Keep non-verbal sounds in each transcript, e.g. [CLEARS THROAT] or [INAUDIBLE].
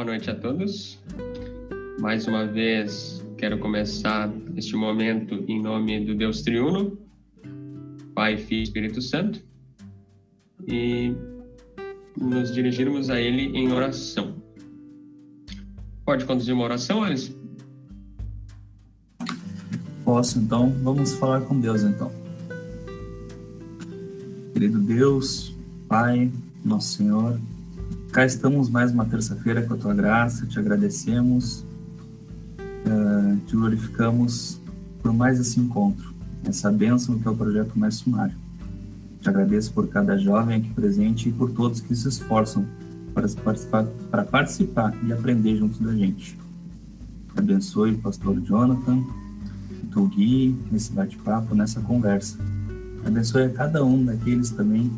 Boa noite a todos. Mais uma vez, quero começar este momento em nome do Deus Triuno, Pai, Filho e Espírito Santo, e nos dirigirmos a Ele em oração. Pode conduzir uma oração, Alisson? Posso, então. Vamos falar com Deus, então. Querido Deus, Pai, nosso Senhor, cá estamos mais uma terça-feira com a Tua graça, te agradecemos, uh, te glorificamos por mais esse encontro, essa bênção que é o Projeto Mais Sumário. Te agradeço por cada jovem aqui presente e por todos que se esforçam para participar, para participar e aprender junto da gente. Abençoe o pastor Jonathan, tu guie nesse bate-papo, nessa conversa. Abençoe a cada um daqueles também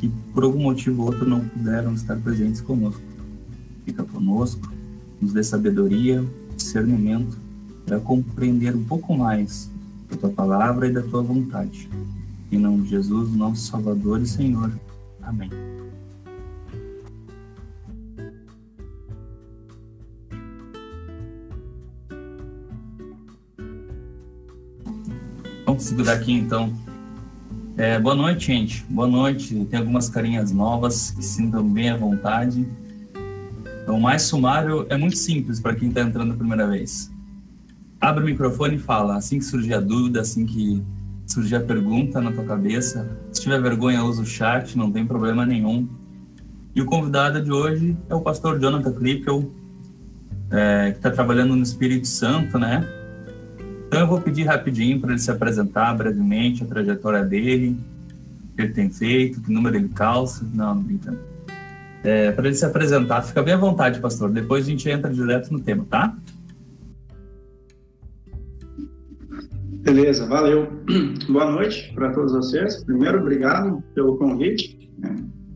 que por algum motivo ou outro não puderam estar presentes conosco. Fica conosco, nos dê sabedoria, discernimento para compreender um pouco mais da tua palavra e da tua vontade. Em nome de Jesus, nosso Salvador e Senhor. Amém. Vamos segurar aqui então. É, boa noite, gente. Boa noite. Tem algumas carinhas novas que sintam bem à vontade. Então, o mais sumário é muito simples para quem está entrando a primeira vez. Abre o microfone e fala. Assim que surgir a dúvida, assim que surgir a pergunta na tua cabeça. Se tiver vergonha, usa o chat, não tem problema nenhum. E o convidado de hoje é o pastor Jonathan Klippel, é, que está trabalhando no Espírito Santo, né? Então eu vou pedir rapidinho para ele se apresentar brevemente, a trajetória dele, o que ele tem feito, que número ele calça. Não, não brincando. É, para ele se apresentar, fica bem à vontade, pastor. Depois a gente entra direto no tema, tá? Beleza, valeu. Boa noite para todos vocês. Primeiro, obrigado pelo convite. É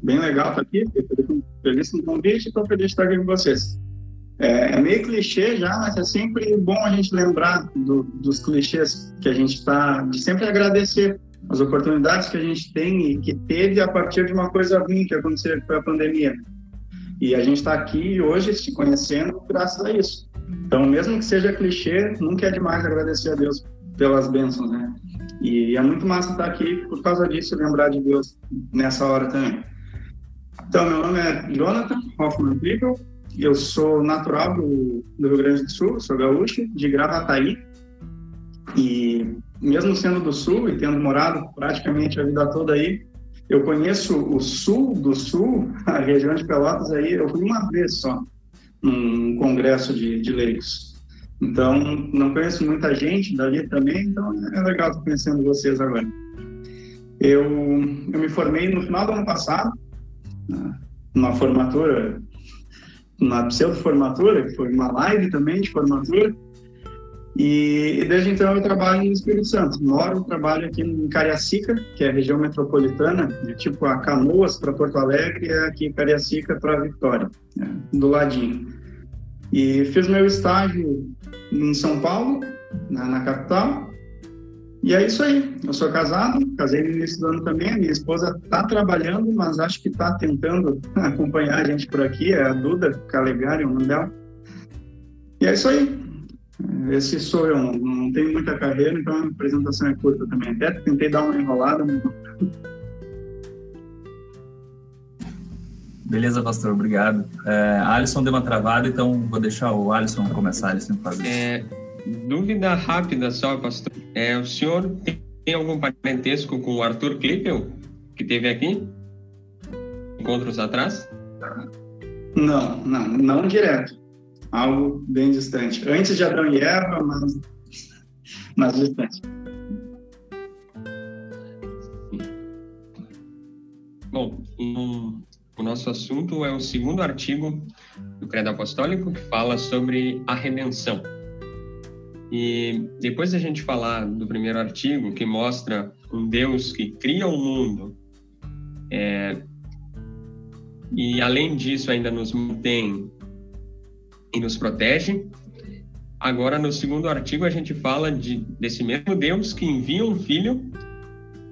bem legal estar aqui. Feliz com o convite e estou feliz de estar aqui com vocês. É, é, meio clichê já, mas é sempre bom a gente lembrar do, dos clichês que a gente está, de sempre agradecer as oportunidades que a gente tem e que teve a partir de uma coisa ruim que aconteceu, que foi a pandemia. E a gente está aqui hoje se conhecendo graças a isso. Então, mesmo que seja clichê, nunca é demais agradecer a Deus pelas bênçãos, né? E é muito massa estar aqui por causa disso, lembrar de Deus nessa hora também. Então, meu nome é Jonathan Hoffman Klippel, eu sou natural do, do, Rio Grande do Sul, sou gaúcho, de Gravataí, e mesmo sendo do Sul e tendo morado praticamente a vida toda aí, eu conheço o Sul do Sul, [LAUGHS] a região de Pelotas aí, eu fui uma vez só, num congresso de, de leigos. Então, não conheço muita gente dali também, então é legal estar conhecendo vocês agora. Eu, eu me formei no final do ano passado, numa formatura, uma pseudo-formatura, que foi uma live também de formatura, e, desde então eu trabalho no Espírito Santo. Moro, trabalho aqui em Cariacica, que é a região metropolitana, é tipo a Canoas para Porto Alegre, é aqui Cariacica para Vitória, é, do ladinho. E fiz meu estágio em São Paulo, na, na, capital. E é isso aí. Eu sou casado, casei no início do ano também. A minha esposa está trabalhando, mas acho que está tentando [LAUGHS] acompanhar a gente por aqui. É a Duda Calegari, o nome dela. E é isso aí. Esse sou eu. Não, não tenho muita carreira, então a apresentação é curta também. Até tentei dar uma enrolada, mas Beleza, pastor, obrigado. É, Alisson deu uma travada, então vou deixar o Alisson começar, Alisson, fazer. É, dúvida rápida só, pastor. É, o senhor tem algum parentesco com o Arthur Klippel, que teve aqui? Encontros atrás? Não, não, não direto. Algo bem distante. Antes de Adão e Eva, mas, mas distante. Bom, um, o nosso assunto é o segundo artigo do Credo Apostólico que fala sobre a redenção. E depois da gente falar do primeiro artigo, que mostra um Deus que cria o mundo, é, e além disso ainda nos mantém e nos protege, agora no segundo artigo a gente fala de, desse mesmo Deus que envia um filho,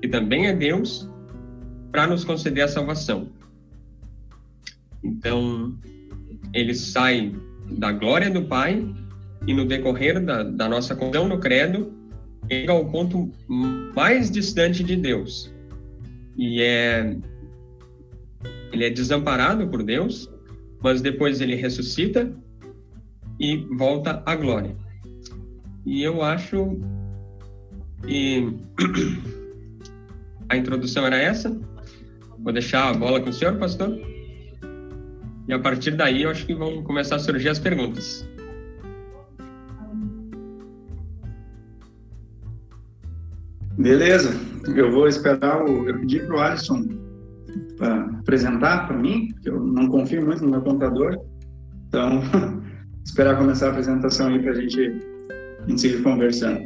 que também é Deus, para nos conceder a salvação. Então, ele sai da glória do Pai e no decorrer da, da nossa condição no credo, chega ao ponto mais distante de Deus. E é ele é desamparado por Deus, mas depois ele ressuscita e volta à glória. E eu acho que [CLEARS THROAT] a introdução era essa. Vou deixar a bola com o senhor, pastor. E a partir daí eu acho que vão começar a surgir as perguntas. Beleza, eu vou esperar o. Eu pedi para o Alisson para apresentar para mim, porque eu não confio muito no meu computador. Então, [LAUGHS] esperar começar a apresentação aí para a gente, gente seguir conversando.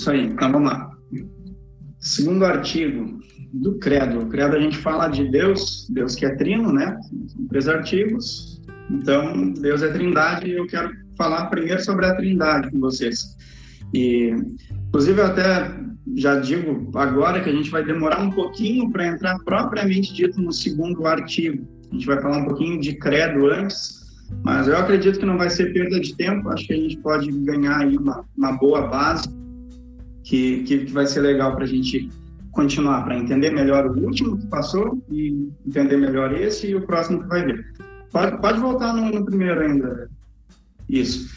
Isso aí. Então vamos lá. Segundo artigo do Credo. O Credo a gente fala de Deus, Deus que é trino, né? São três artigos. Então, Deus é trindade e eu quero falar primeiro sobre a trindade com vocês. E, inclusive, eu até já digo agora que a gente vai demorar um pouquinho para entrar propriamente dito no segundo artigo. A gente vai falar um pouquinho de credo antes, mas eu acredito que não vai ser perda de tempo. Acho que a gente pode ganhar aí uma, uma boa base que, que, que vai ser legal para a gente continuar, para entender melhor o último que passou e entender melhor esse e o próximo que vai vir. Pode, pode voltar no, no primeiro ainda. Isso.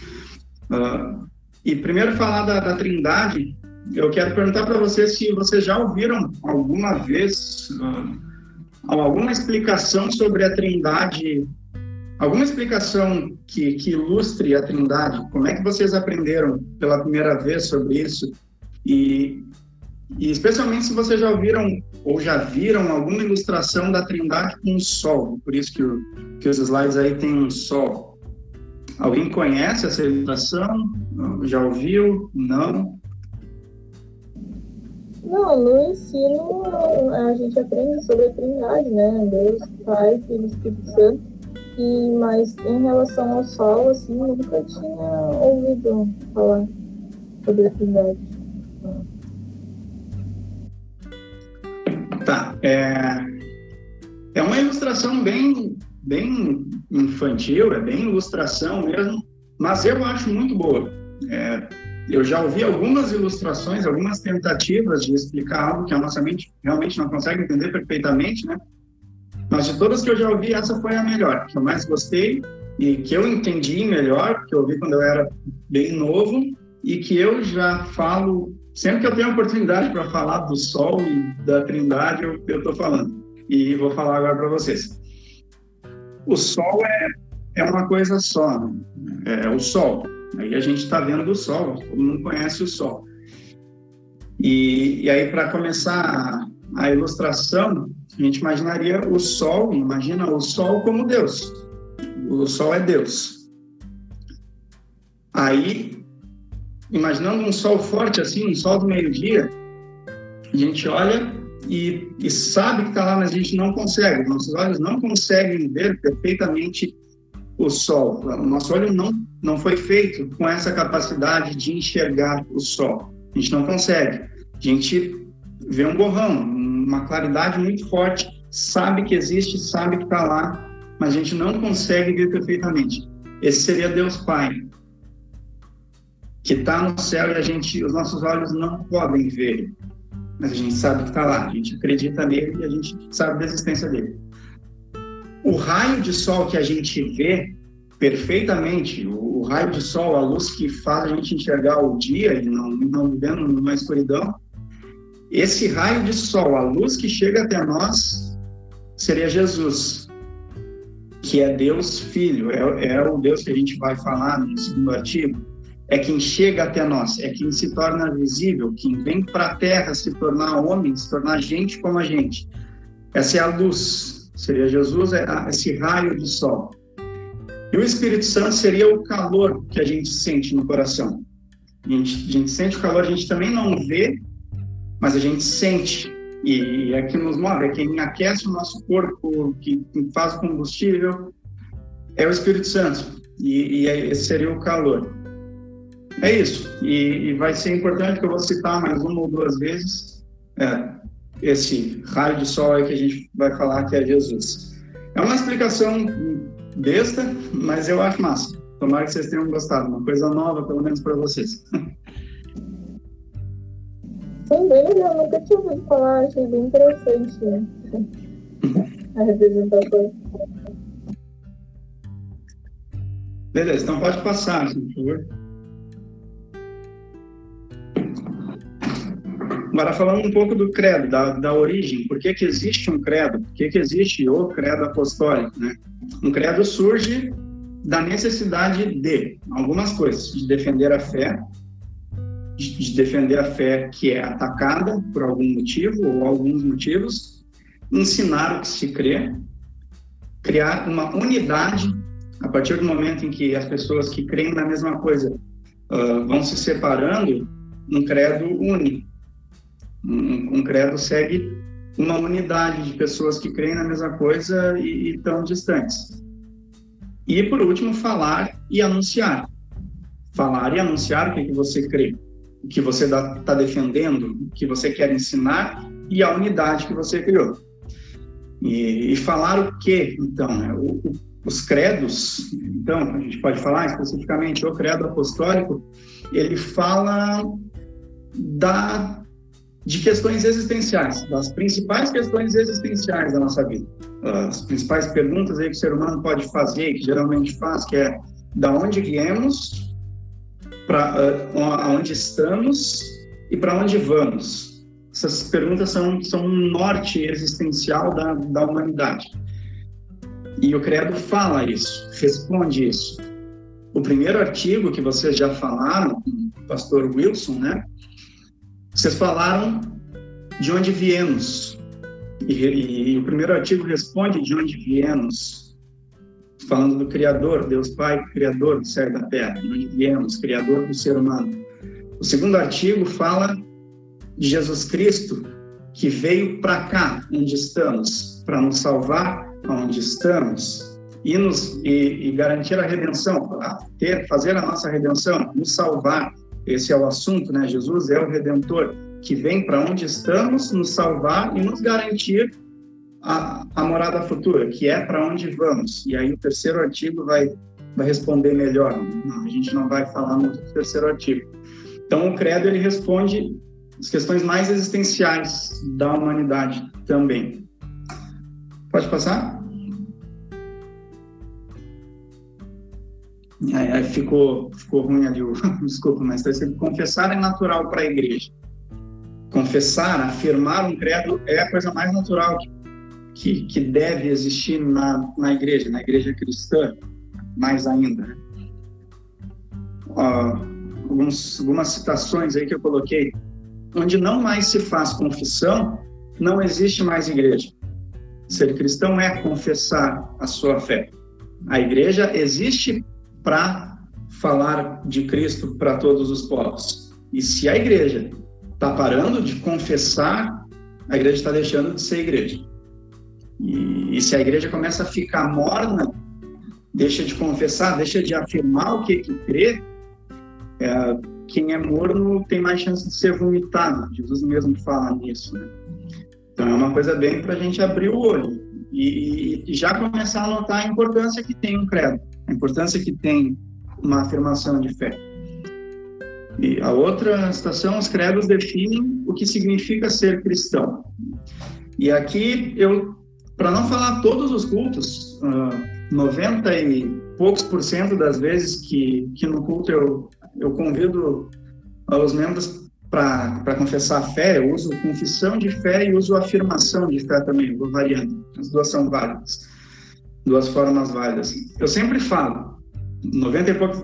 Uh, e primeiro falar da, da Trindade, eu quero perguntar para vocês se vocês já ouviram alguma vez uh, alguma explicação sobre a Trindade, alguma explicação que, que ilustre a Trindade. Como é que vocês aprenderam pela primeira vez sobre isso? E, e especialmente se vocês já ouviram ou já viram alguma ilustração da Trindade com o Sol, por isso que, o, que os slides aí tem um Sol. Alguém conhece essa ilustração? Já ouviu? Não? Não, no ensino a gente aprende sobre a Trindade, né? Deus, Pai, Filho e Espírito Santo. E, mas em relação ao Sol, assim, nunca tinha ouvido falar sobre a Trindade. Tá. É, é uma ilustração bem, bem infantil, é bem ilustração mesmo, mas eu acho muito boa. É, eu já ouvi algumas ilustrações, algumas tentativas de explicar algo que a nossa mente realmente não consegue entender perfeitamente, né? Mas de todas que eu já ouvi, essa foi a melhor, que eu mais gostei e que eu entendi melhor, que eu ouvi quando eu era bem novo e que eu já falo sempre que eu tenho oportunidade para falar do Sol e da Trindade, eu estou falando. E vou falar agora para vocês. O Sol é, é uma coisa só, né? é o Sol. Aí a gente está vendo o Sol, todo mundo conhece o Sol. E, e aí, para começar a, a ilustração, a gente imaginaria o Sol, imagina o Sol como Deus. O Sol é Deus. Aí imaginando um sol forte assim, um sol do meio-dia, a gente olha e, e sabe que está lá, mas a gente não consegue. Nossos olhos não conseguem ver perfeitamente o sol. O nosso olho não, não foi feito com essa capacidade de enxergar o sol. A gente não consegue. A gente vê um borrão, uma claridade muito forte, sabe que existe, sabe que está lá, mas a gente não consegue ver perfeitamente. Esse seria Deus Pai que está no céu e a gente, os nossos olhos não podem ver, mas a gente sabe que está lá, a gente acredita nele e a gente sabe da existência dele. O raio de sol que a gente vê perfeitamente, o, o raio de sol, a luz que faz a gente enxergar o dia e não, não vivendo numa escuridão, esse raio de sol, a luz que chega até nós, seria Jesus, que é Deus Filho, é, é o Deus que a gente vai falar no segundo artigo é quem chega até nós, é quem se torna visível, quem vem para a terra se tornar homem, se tornar gente como a gente. Essa é a luz, seria Jesus, é esse raio de sol. E o Espírito Santo seria o calor que a gente sente no coração. A gente, a gente sente o calor, a gente também não vê, mas a gente sente E é que nos move, é quem aquece o nosso corpo, que, faz combustível, é o Espírito Santo. E, e esse seria o calor. É isso. E, e, vai ser importante que eu vou citar mais uma ou duas vezes é, esse raio de sol aí que a gente vai falar que é Jesus. É uma explicação besta, mas eu acho massa. Tomara que vocês tenham gostado. Uma coisa nova, pelo menos para vocês. Sim, bem legal. Nunca tinha ouvido falar. Achei bem interessante né? [LAUGHS] a representação. Beleza, então pode passar, por favor. Agora, falando um pouco do credo, da, da origem, por que, que existe um credo? Por que, que existe o credo apostólico? Né? Um credo surge da necessidade de algumas coisas, de defender a fé, de defender a fé que é atacada por algum motivo ou alguns motivos, ensinar o que se crê, criar uma unidade a partir do momento em que as pessoas que creem na mesma coisa uh, vão se separando, um credo une. Um, um, credo segue uma unidade de pessoas que creem na mesma coisa e, estão distantes. E, por último, falar e anunciar. Falar e anunciar o que, que você crê, o que você está defendendo, o que você quer ensinar e a unidade que você criou. E, e falar o que, então? Né? O, o os credos, então, a gente pode falar especificamente o credo apostólico, ele fala da, de questões existenciais, das principais questões existenciais da nossa vida. As principais perguntas aí que o ser humano pode fazer, que geralmente faz, que é da onde viemos, para uh, aonde estamos e para onde vamos. Essas perguntas são, são um norte existencial da, da humanidade. E o Credo fala isso, responde isso. O primeiro artigo que vocês já falaram, pastor Wilson, né? Vocês falaram de onde viemos. E, e, e o primeiro artigo responde de onde viemos. Falando do Criador, Deus Pai, Criador do céu e da terra, de onde viemos, Criador do ser humano. O segundo artigo fala de Jesus Cristo, que veio para cá, onde estamos, para nos salvar onde estamos e, nos, e, e garantir a redenção, ter, fazer a nossa redenção, nos salvar. Esse é o assunto, né? Jesus é o Redentor que vem para onde estamos, nos salvar e nos garantir a, a morada futura, que é para onde vamos. E aí o terceiro artigo vai, vai responder melhor. Não, a gente não vai falar muito do terceiro artigo. Então o credo ele responde as questões mais existenciais da humanidade também. Pode passar? Aí, ficou, ficou ruim ali o. [LAUGHS] Desculpa, mas está confessar é natural para a igreja. Confessar, afirmar um credo é a coisa mais natural que, que, deve existir na, na igreja, na igreja cristã, mais ainda. Né? alguns, algumas citações aí que eu coloquei. Onde não mais se faz confissão, não existe mais igreja. Ser cristão é confessar a sua fé. A igreja existe para falar de Cristo para todos os povos. E se a igreja está parando de confessar, a igreja está deixando de ser igreja. E, e, se a igreja começa a ficar morna, deixa de confessar, deixa de afirmar o que, que crê, é, quem é morno tem mais chance de ser vomitado. Jesus mesmo fala nisso. Né? Então é uma coisa bem para a gente abrir o olho e, e, já começar a notar a importância que tem um credo, a importância que tem uma afirmação de fé. E a outra situação, os credos definem o que significa ser cristão. E aqui eu, para não falar todos os cultos, uh, 90 e poucos por cento das vezes que, que no culto eu, eu convido os membros para confessar a fé, eu uso confissão de fé e uso afirmação de fé também, vou variando. As duas são válidas, duas formas válidas. Eu sempre falo, 90 e poucos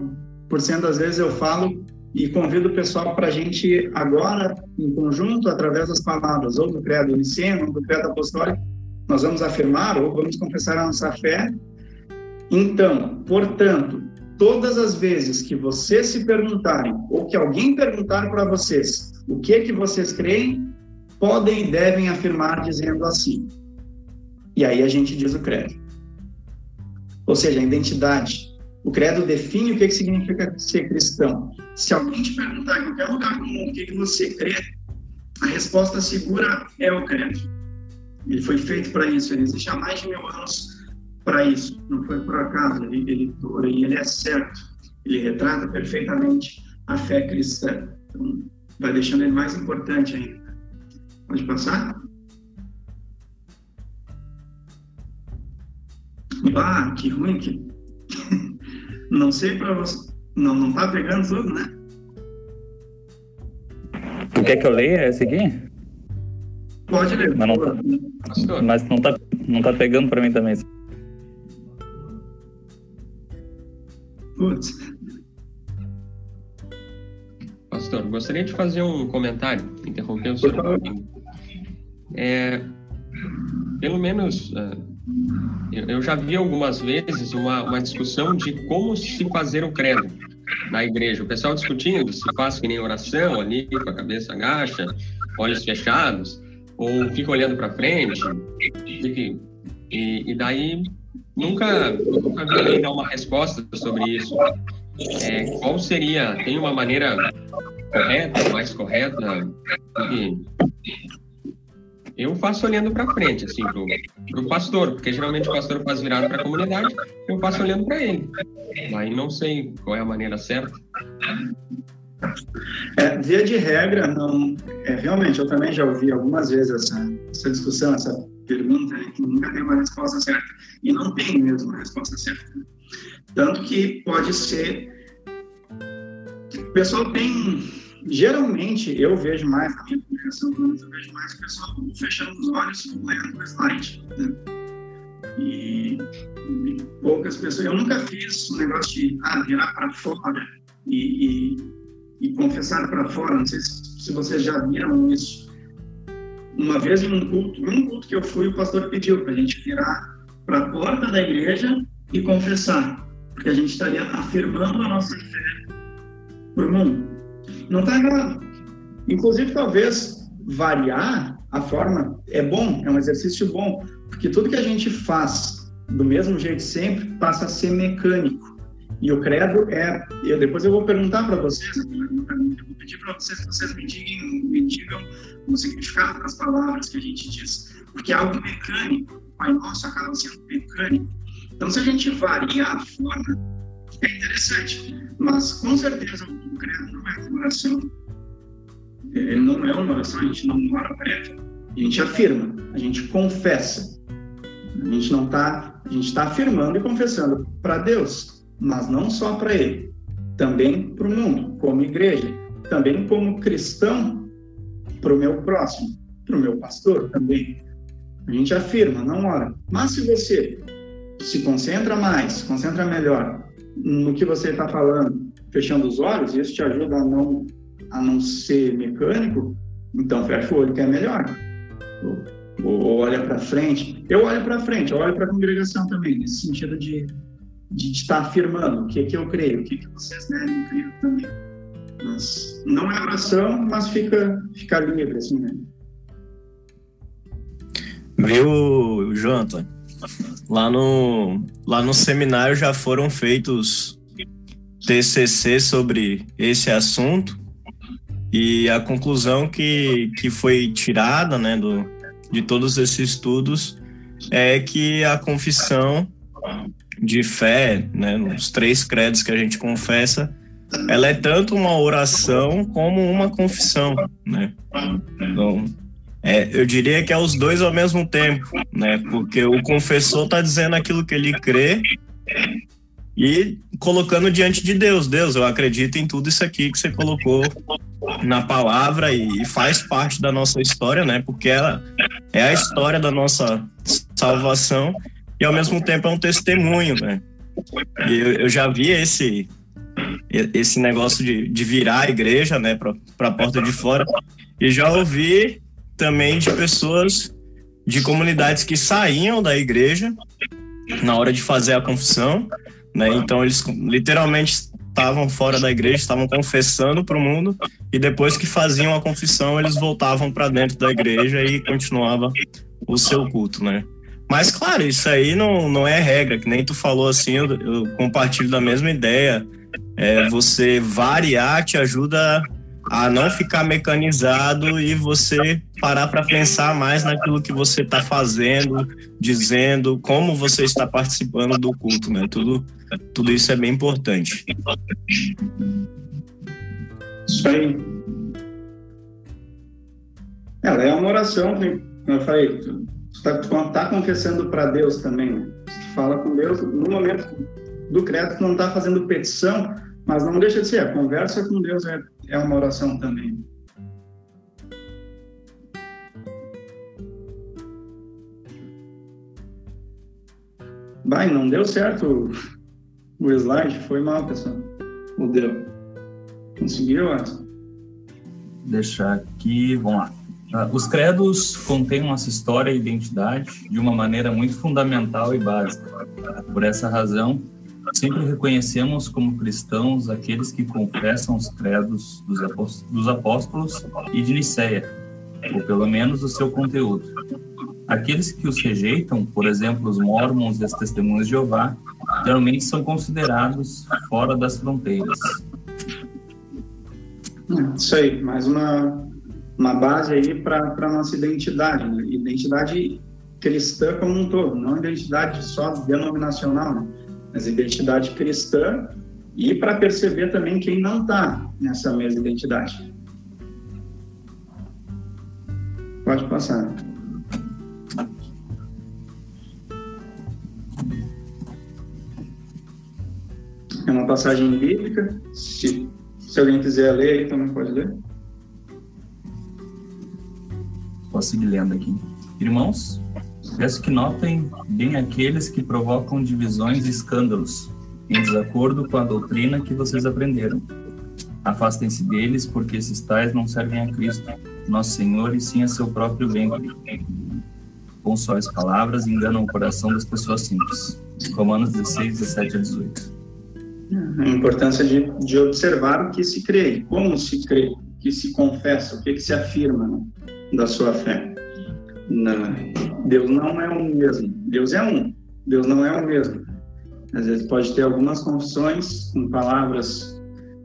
por cento das vezes eu falo e convido o pessoal para a gente agora, em conjunto, através das palavras, ou do credo niceno, ou do credo apostólico, nós vamos afirmar ou vamos confessar a nossa fé. Então, portanto, todas as vezes que vocês se perguntarem, ou que alguém perguntar para vocês o que que vocês creem, podem e devem afirmar dizendo assim. E aí a gente diz o credo. Ou seja, a identidade. O credo define o que, significa ser cristão. Se alguém te perguntar em qualquer lugar do mundo o que, que você crê, a resposta segura é o credo. Ele foi feito para isso, ele existe há mais de mil anos para isso. Não foi por acaso, ele, ele, ele é certo. Ele retrata perfeitamente a fé cristã. Então, vai deixando ele mais importante ainda. Pode passar? Ah, que ruim que. [LAUGHS] não sei para você. Não, não tá pegando tudo, né? Tu quer que eu leia esse aqui? Pode ler. Mas não tá, mas não tá, não tá pegando para mim também. Putz. Pastor, gostaria de fazer um comentário, interromper o senhor. É, pelo menos, é, eu já vi algumas vezes uma, uma discussão de como se fazer o credo na igreja. O pessoal discutindo se faz que nem oração ali, com a cabeça agacha, olhos fechados, ou fica olhando para frente. E, e, daí nunca, nunca vi alguém dar uma resposta sobre isso. É, qual seria? Tem uma maneira correta, mais correta? Porque eu faço olhando para frente, assim, pro, pro pastor, porque geralmente o pastor faz virado para a comunidade, eu faço olhando para ele. Aí não sei qual é a maneira certa. É, via de regra, não. É, realmente, eu também já ouvi algumas vezes essa, essa discussão, essa pergunta, né, que nunca tem uma resposta certa. E não tem mesmo uma resposta certa. Tanto que pode ser. O pessoal tem geralmente eu vejo mais, na minha comunicação eu vejo mais o pessoal fechando os olhos lendo o slide. Né? E, e, poucas pessoas. Eu nunca fiz um negócio de ah, virar para fora e, e, e confessar para fora. Não sei se, se vocês já viram isso. Uma vez num culto, num culto que eu fui, o pastor pediu para a gente virar para a porta da igreja e confessar, porque a gente estaria afirmando a nossa fé para o mundo. Não está errado. Inclusive, talvez variar a forma é bom, é um exercício bom, porque tudo que a gente faz do mesmo jeito sempre passa a ser mecânico. E o credo é. Eu, depois eu vou perguntar para vocês, eu vou pedir para vocês que vocês me digam, me digam o significado das palavras que a gente diz, porque é algo mecânico. O Pai Nosso acaba sendo mecânico. Então, se a gente varia a forma, é interessante. Mas, com certeza, o credo não é uma oração. Ele não é uma oração, a gente não ora prévia. A gente afirma, a gente confessa. A gente não está, a gente está afirmando e confessando para Deus, mas não só para Ele, também para o mundo, como igreja, também como cristão, para o meu próximo, para o meu pastor também. A gente afirma, não ora. Mas se você se concentra mais, se concentra melhor no que você está falando, fechando os olhos, isso te ajuda a não, a não ser mecânico, então fecha o olho que é melhor. Ou, ou olha para frente. Eu olho para frente, eu olho para a congregação também, nesse sentido de, de, estar afirmando o que, que eu creio, o que, que vocês devem crer também. Mas não é oração, mas fica, fica livre, assim, né? Viu, Jonathan? Lá no, lá no seminário já foram feitos TCC sobre esse assunto e a conclusão que, que foi tirada né, do, de todos esses estudos é que a confissão de fé, né, nos três credos que a gente confessa, ela é tanto uma oração como uma confissão, né? Então, é, eu diria que é os dois ao mesmo tempo, né? Porque o confessor está dizendo aquilo que ele crê e colocando diante de Deus. Deus, eu acredito em tudo isso aqui que você colocou na palavra e faz parte da nossa história, né? Porque ela é a história da nossa salvação e ao mesmo tempo é um testemunho, né? E eu, eu já vi esse esse negócio de, de virar a igreja, né, para a porta de fora e já ouvi também de pessoas de comunidades que saíam da igreja na hora de fazer a confissão, né? Então eles literalmente estavam fora da igreja, estavam confessando para o mundo, e depois que faziam a confissão, eles voltavam para dentro da igreja e continuava o seu culto, né? Mas, claro, isso aí não, não é regra, que nem tu falou assim, eu, eu compartilho da mesma ideia. É, você variar te ajuda a não ficar mecanizado e você parar para pensar mais naquilo que você está fazendo, dizendo, como você está participando do culto, né? Tudo, tudo isso é bem importante. Isso aí. Ela é uma oração, como eu falei, tu está tá confessando para Deus também. Né? Tu fala com Deus, no momento do credo, tu não está fazendo petição, mas não deixa de ser, a conversa com Deus é, é uma oração também. Vai, não deu certo o slide, foi mal, pessoal. Ou deu? Conseguiu, Watson? Deixar aqui, vamos lá. Uh, os credos contêm nossa história e identidade de uma maneira muito fundamental e básica. Por essa razão, Sempre reconhecemos como cristãos aqueles que confessam os credos dos apóstolos e de Nicéia, ou pelo menos o seu conteúdo. Aqueles que os rejeitam, por exemplo, os mormons e as testemunhas de Jeová, geralmente são considerados fora das fronteiras. Isso aí, mais uma, uma base aí para a nossa identidade, né? identidade cristã como um todo, não identidade só denominacional. Né? Mas identidade cristã, e para perceber também quem não está nessa mesma identidade. Pode passar. É uma passagem bíblica. Se, se alguém quiser ler aí, também pode ler. Posso seguir lendo aqui. Irmãos, Peço que notem bem aqueles que provocam divisões e escândalos, em desacordo com a doutrina que vocês aprenderam. Afastem-se deles, porque esses tais não servem a Cristo, nosso Senhor, e sim a seu próprio ventre. Com suas palavras, enganam o coração das pessoas simples. Romanos 16, 17 a 18. A importância de, de observar o que se crê, como se crê, o que se confessa, o que, que se afirma né, da sua fé. Na, Deus não é o mesmo. Deus é um. Deus não é o mesmo. Às vezes pode ter algumas confissões com palavras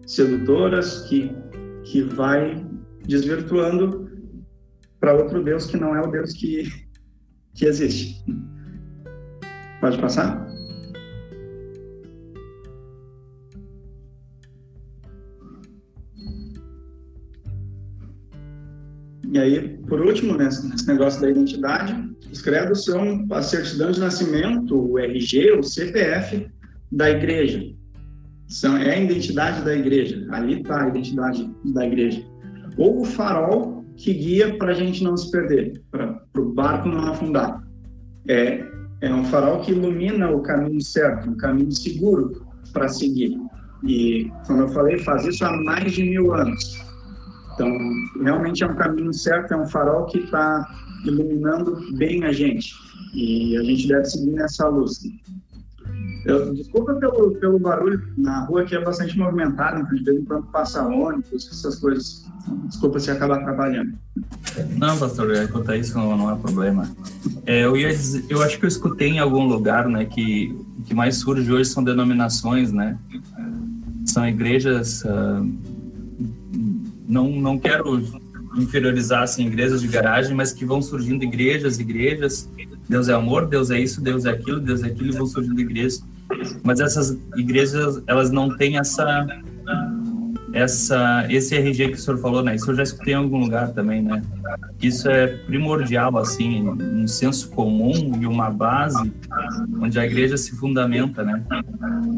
sedutoras que, que vai desvirtuando para outro Deus que não é o Deus que, que existe. Pode passar? E aí, por último, nesse, nesse negócio da identidade, os credos são a certidão de nascimento, o RG, o CPF da igreja. São, é a identidade da igreja. Ali está a identidade da igreja. Ou o farol que guia para a gente não se perder, para o barco não afundar. É, é um farol que ilumina o caminho certo, um caminho seguro para seguir. E, como eu falei, faz isso há mais de mil anos. Então, realmente é um caminho certo, é um farol que está iluminando bem a gente. E a gente deve seguir nessa luz. Eu, desculpa pelo, pelo barulho, na rua aqui é bastante movimentada, então de vez em quando passa ônibus, essas coisas. Desculpa se acaba atrapalhando. Não, pastor, quanto a isso não, não há problema. É, eu, ia dizer, eu acho que eu escutei em algum lugar né, que o que mais surge hoje são denominações, né? São igrejas. Uh, não, não quero inferiorizar assim, igrejas de garagem, mas que vão surgindo igrejas, igrejas. Deus é amor, Deus é isso, Deus é aquilo, Deus é aquilo, e vão surgindo igrejas. Mas essas igrejas, elas não têm essa essa esse RG que o senhor falou, né? Isso eu já escutei em algum lugar também, né? Isso é primordial, assim, um senso comum e uma base onde a igreja se fundamenta, né?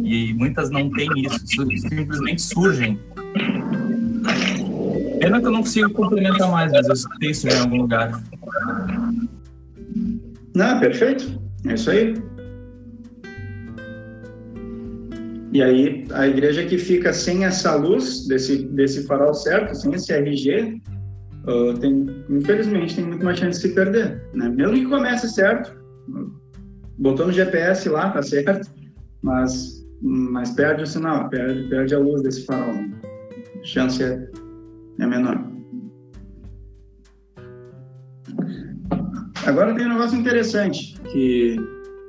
E muitas não têm isso, simplesmente surgem Pena que eu não consigo complementar mais, mas eu escutei isso em algum lugar. Não, perfeito. É isso aí. E aí, a igreja que fica sem essa luz desse, desse farol certo, sem esse RG, uh, tem, infelizmente tem muito mais chance de se perder. Né? Mesmo que comece certo, botou no GPS lá, tá certo, mas mas perde o sinal, perde, perde a luz desse farol. A chance é, é menor. Agora tem um negócio interessante, que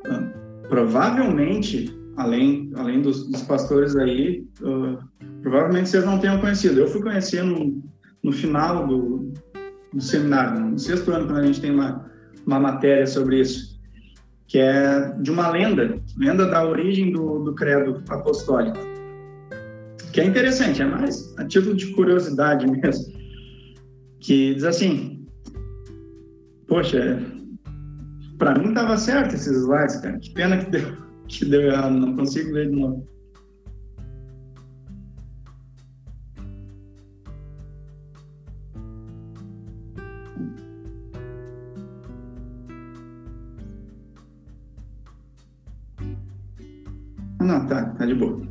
uh, provavelmente, além, além dos, dos pastores aí, uh, provavelmente vocês não tenham conhecido. Eu fui conhecer no, no final do, do seminário, no sexto ano, quando a gente tem uma, uma matéria sobre isso, que é de uma lenda, lenda da origem do, do credo apostólico, que é interessante, é mais a título de curiosidade [LAUGHS] mesmo, que diz assim, poxa, para mim tava certo esses slides, cara, que pena que deu, [LAUGHS] que deu errado, não consigo ver de novo. Não, tá, tá de boa.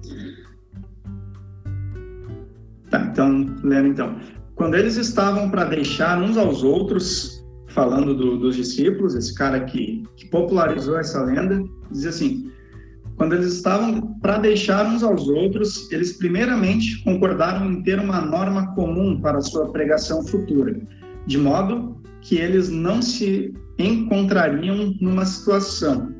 Então, lendo então. Quando eles estavam para deixar uns aos outros, falando do, dos discípulos, esse cara que, que popularizou essa lenda, diz assim: quando eles estavam para deixar uns aos outros, eles primeiramente concordaram em ter uma norma comum para sua pregação futura, de modo que eles não se encontrariam numa situação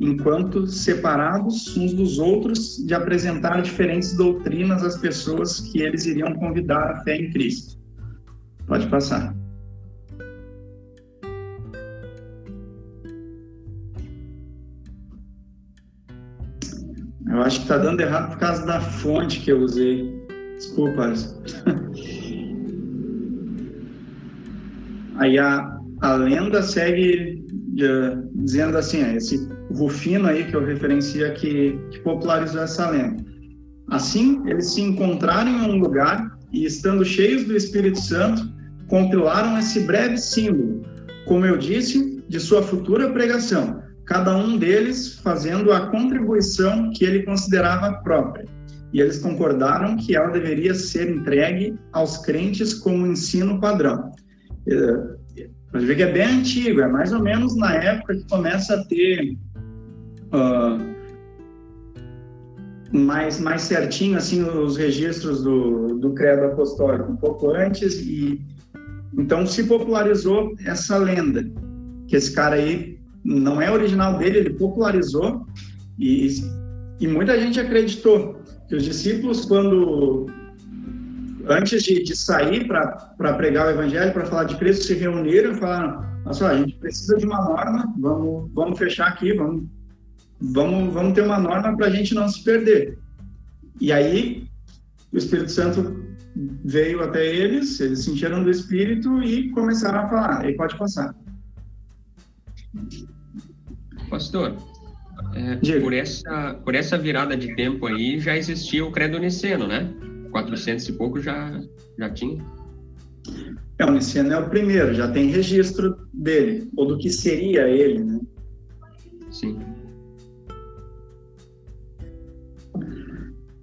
enquanto separados uns dos outros, de apresentar diferentes doutrinas às pessoas que eles iriam convidar à fé em Cristo. Pode passar. Eu acho que está dando errado por causa da fonte que eu usei. Desculpa, [LAUGHS] Aí a, a lenda segue uh, dizendo assim, esse Rufino aí que eu referencia que, que popularizou essa lenda. Assim, eles se encontraram em um lugar e, estando cheios do Espírito Santo, compilaram esse breve símbolo, como eu disse, de sua futura pregação, cada um deles fazendo a contribuição que ele considerava própria. E eles concordaram que ela deveria ser entregue aos crentes como ensino padrão. Pode ver que é bem antigo, é mais ou menos na época que começa a ter uh, mais, mais certinho assim os registros do, do credo apostólico, um pouco antes, e então se popularizou essa lenda, que esse cara aí não é original dele, ele popularizou, e, e muita gente acreditou que os discípulos, quando antes de, de sair para pregar o evangelho, para falar de Cristo, se reuniram e falaram: Nossa, a gente precisa de uma norma, vamos, vamos fechar aqui, vamos, vamos, vamos ter uma norma para a gente não se perder. E aí, o Espírito Santo veio até eles, eles sentiram do Espírito e começaram a falar. Aí pode passar. Pastor, é, por, essa, por essa virada de tempo aí já existia o credo niceno, né? 400 e pouco já, já tinha. É, o Niceno é o primeiro, já tem registro dele, ou do que seria ele, né? Sim.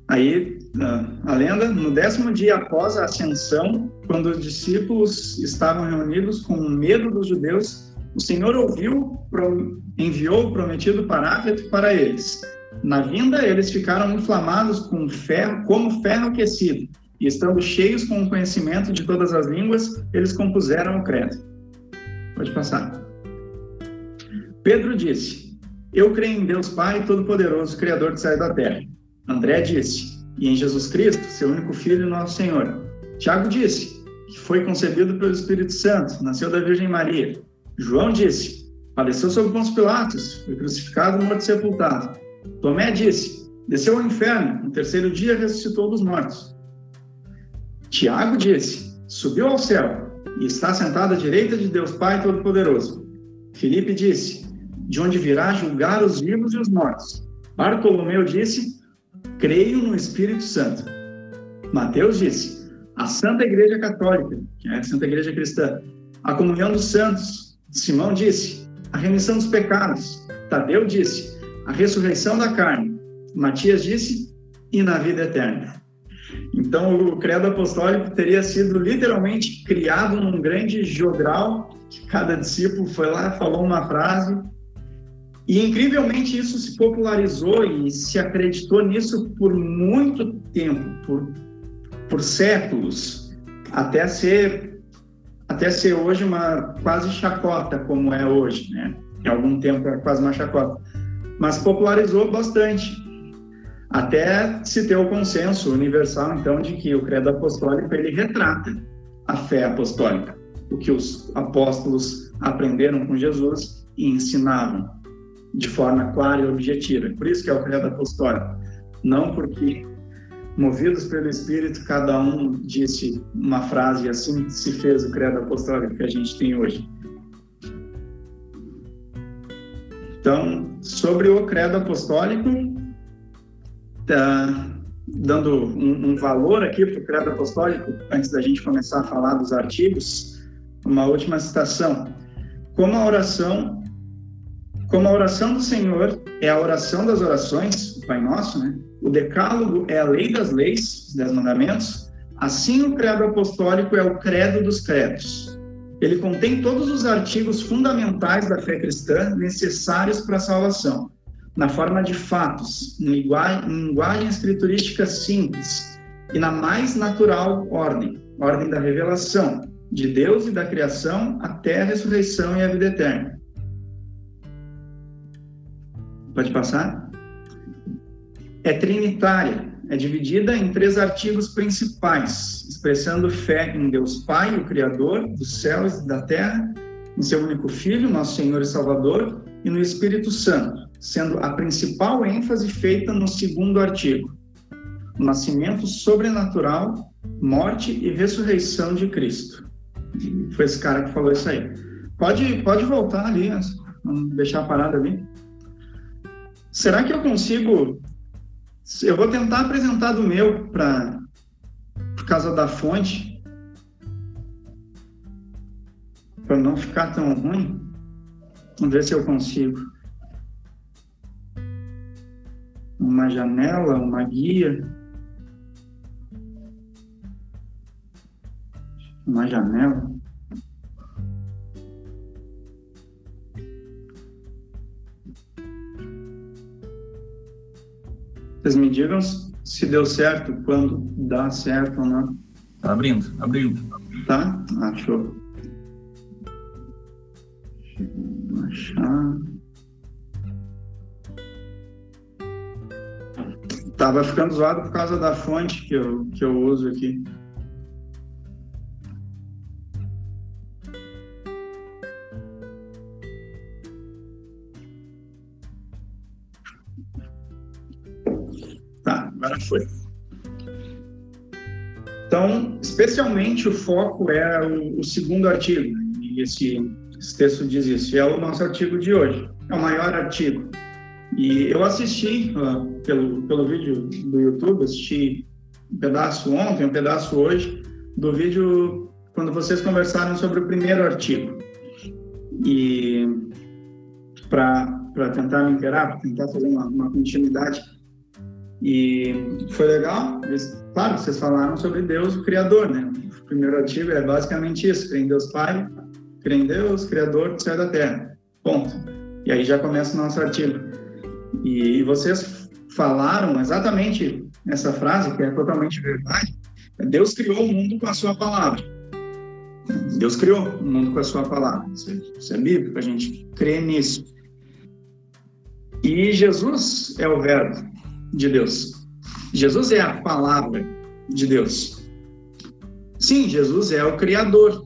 Aí, a lenda, no décimo dia após a ascensão, quando os discípulos estavam reunidos com medo dos judeus, o Senhor ouviu, enviou o prometido paráclito para eles, na vinda, eles ficaram inflamados com ferro, como ferro aquecido, e estando cheios com o conhecimento de todas as línguas, eles compuseram o credo. Pode passar. Pedro disse: Eu creio em Deus Pai Todo-Poderoso, Criador de céu e da terra. André disse: E em Jesus Cristo, seu único Filho, nosso Senhor. Tiago disse: Que foi concebido pelo Espírito Santo, nasceu da Virgem Maria. João disse: Padeceu sob Pôncio Pilatos, foi crucificado, morto e sepultado. Tomé disse: Desceu ao inferno, no terceiro dia ressuscitou dos mortos. Tiago disse: Subiu ao céu e está sentado à direita de Deus Pai Todo-Poderoso. Filipe disse: De onde virá julgar os vivos e os mortos. Bartolomeu disse: Creio no Espírito Santo. Mateus disse: A Santa Igreja Católica, que é a Santa Igreja Cristã, a comunhão dos santos. Simão disse: A remissão dos pecados. Tadeu disse: a ressurreição da carne. Matias disse, e na vida eterna. Então, o credo apostólico teria sido literalmente criado num grande jogral, que cada discípulo foi lá, falou uma frase, E incrivelmente isso se popularizou e se acreditou nisso por muito tempo, por, por séculos, até ser até ser hoje uma quase chacota como é hoje, né? Em algum tempo era quase uma chacota, mas popularizou bastante até se ter o consenso universal então de que o credo apostólico ele retrata a fé apostólica, o que os apóstolos aprenderam com Jesus e ensinavam de forma clara e objetiva. Por isso que é o credo apostólico. Não porque, movidos pelo Espírito, cada um disse uma frase e assim se fez o credo apostólico que a gente tem hoje. Então, sobre o credo apostólico, tá dando um, um valor aqui para o credo apostólico, antes da gente começar a falar dos artigos, uma última citação. Como a oração como a oração do Senhor é a oração das orações, o Pai Nosso, né? O decálogo é a lei das leis, os dez mandamentos. Assim, o credo apostólico é o credo dos credos. Ele contém todos os artigos fundamentais da fé cristã necessários para a salvação, na forma de fatos, em linguagem escriturística simples e na mais natural ordem, ordem da revelação de Deus e da criação até a ressurreição e a vida eterna. Pode passar? É trinitária, é dividida em três artigos principais, expressando fé em Deus Pai, o Criador dos céus e da terra, em seu único Filho, nosso Senhor e Salvador, e no Espírito Santo, sendo a principal ênfase feita no segundo artigo, o nascimento sobrenatural, morte e ressurreição de Cristo. Foi esse cara que falou isso aí. Pode, pode voltar ali, vamos deixar a parada ali. Será que eu consigo? Eu vou tentar apresentar do meu para por causa da fonte, para não ficar tão ruim. Vamos ver se eu consigo. Uma janela, uma guia. Uma janela. Vocês me digam se deu certo, quando dá certo ou não. Tá abrindo, abrindo. Tá? Ah, show. Achar. Tava ficando zoado por causa da fonte que eu, que eu uso aqui. Foi. Então, especialmente o foco é o, o segundo artigo, né? e esse, esse, texto diz isso, e é o nosso artigo de hoje, é o maior artigo. E eu assisti uh, pelo, pelo vídeo do YouTube, assisti um pedaço ontem, um pedaço hoje, do vídeo quando vocês conversaram sobre o primeiro artigo. E para tentar me inteirar, para tentar fazer uma, uma continuidade, e foi legal, claro, vocês falaram sobre Deus, o Criador, né? O primeiro artigo é basicamente isso: crê em Deus Pai, crê em Deus, Criador do céu e da terra. Ponto. E aí já começa o nosso artigo. E, vocês falaram exatamente essa frase, que é totalmente verdade. Deus criou o mundo com a sua palavra. Deus criou o mundo com a sua palavra. Isso é, é bíblico, a gente crê nisso. E Jesus é o Verbo de Deus. Jesus é a palavra de Deus. Sim, Jesus é o Criador.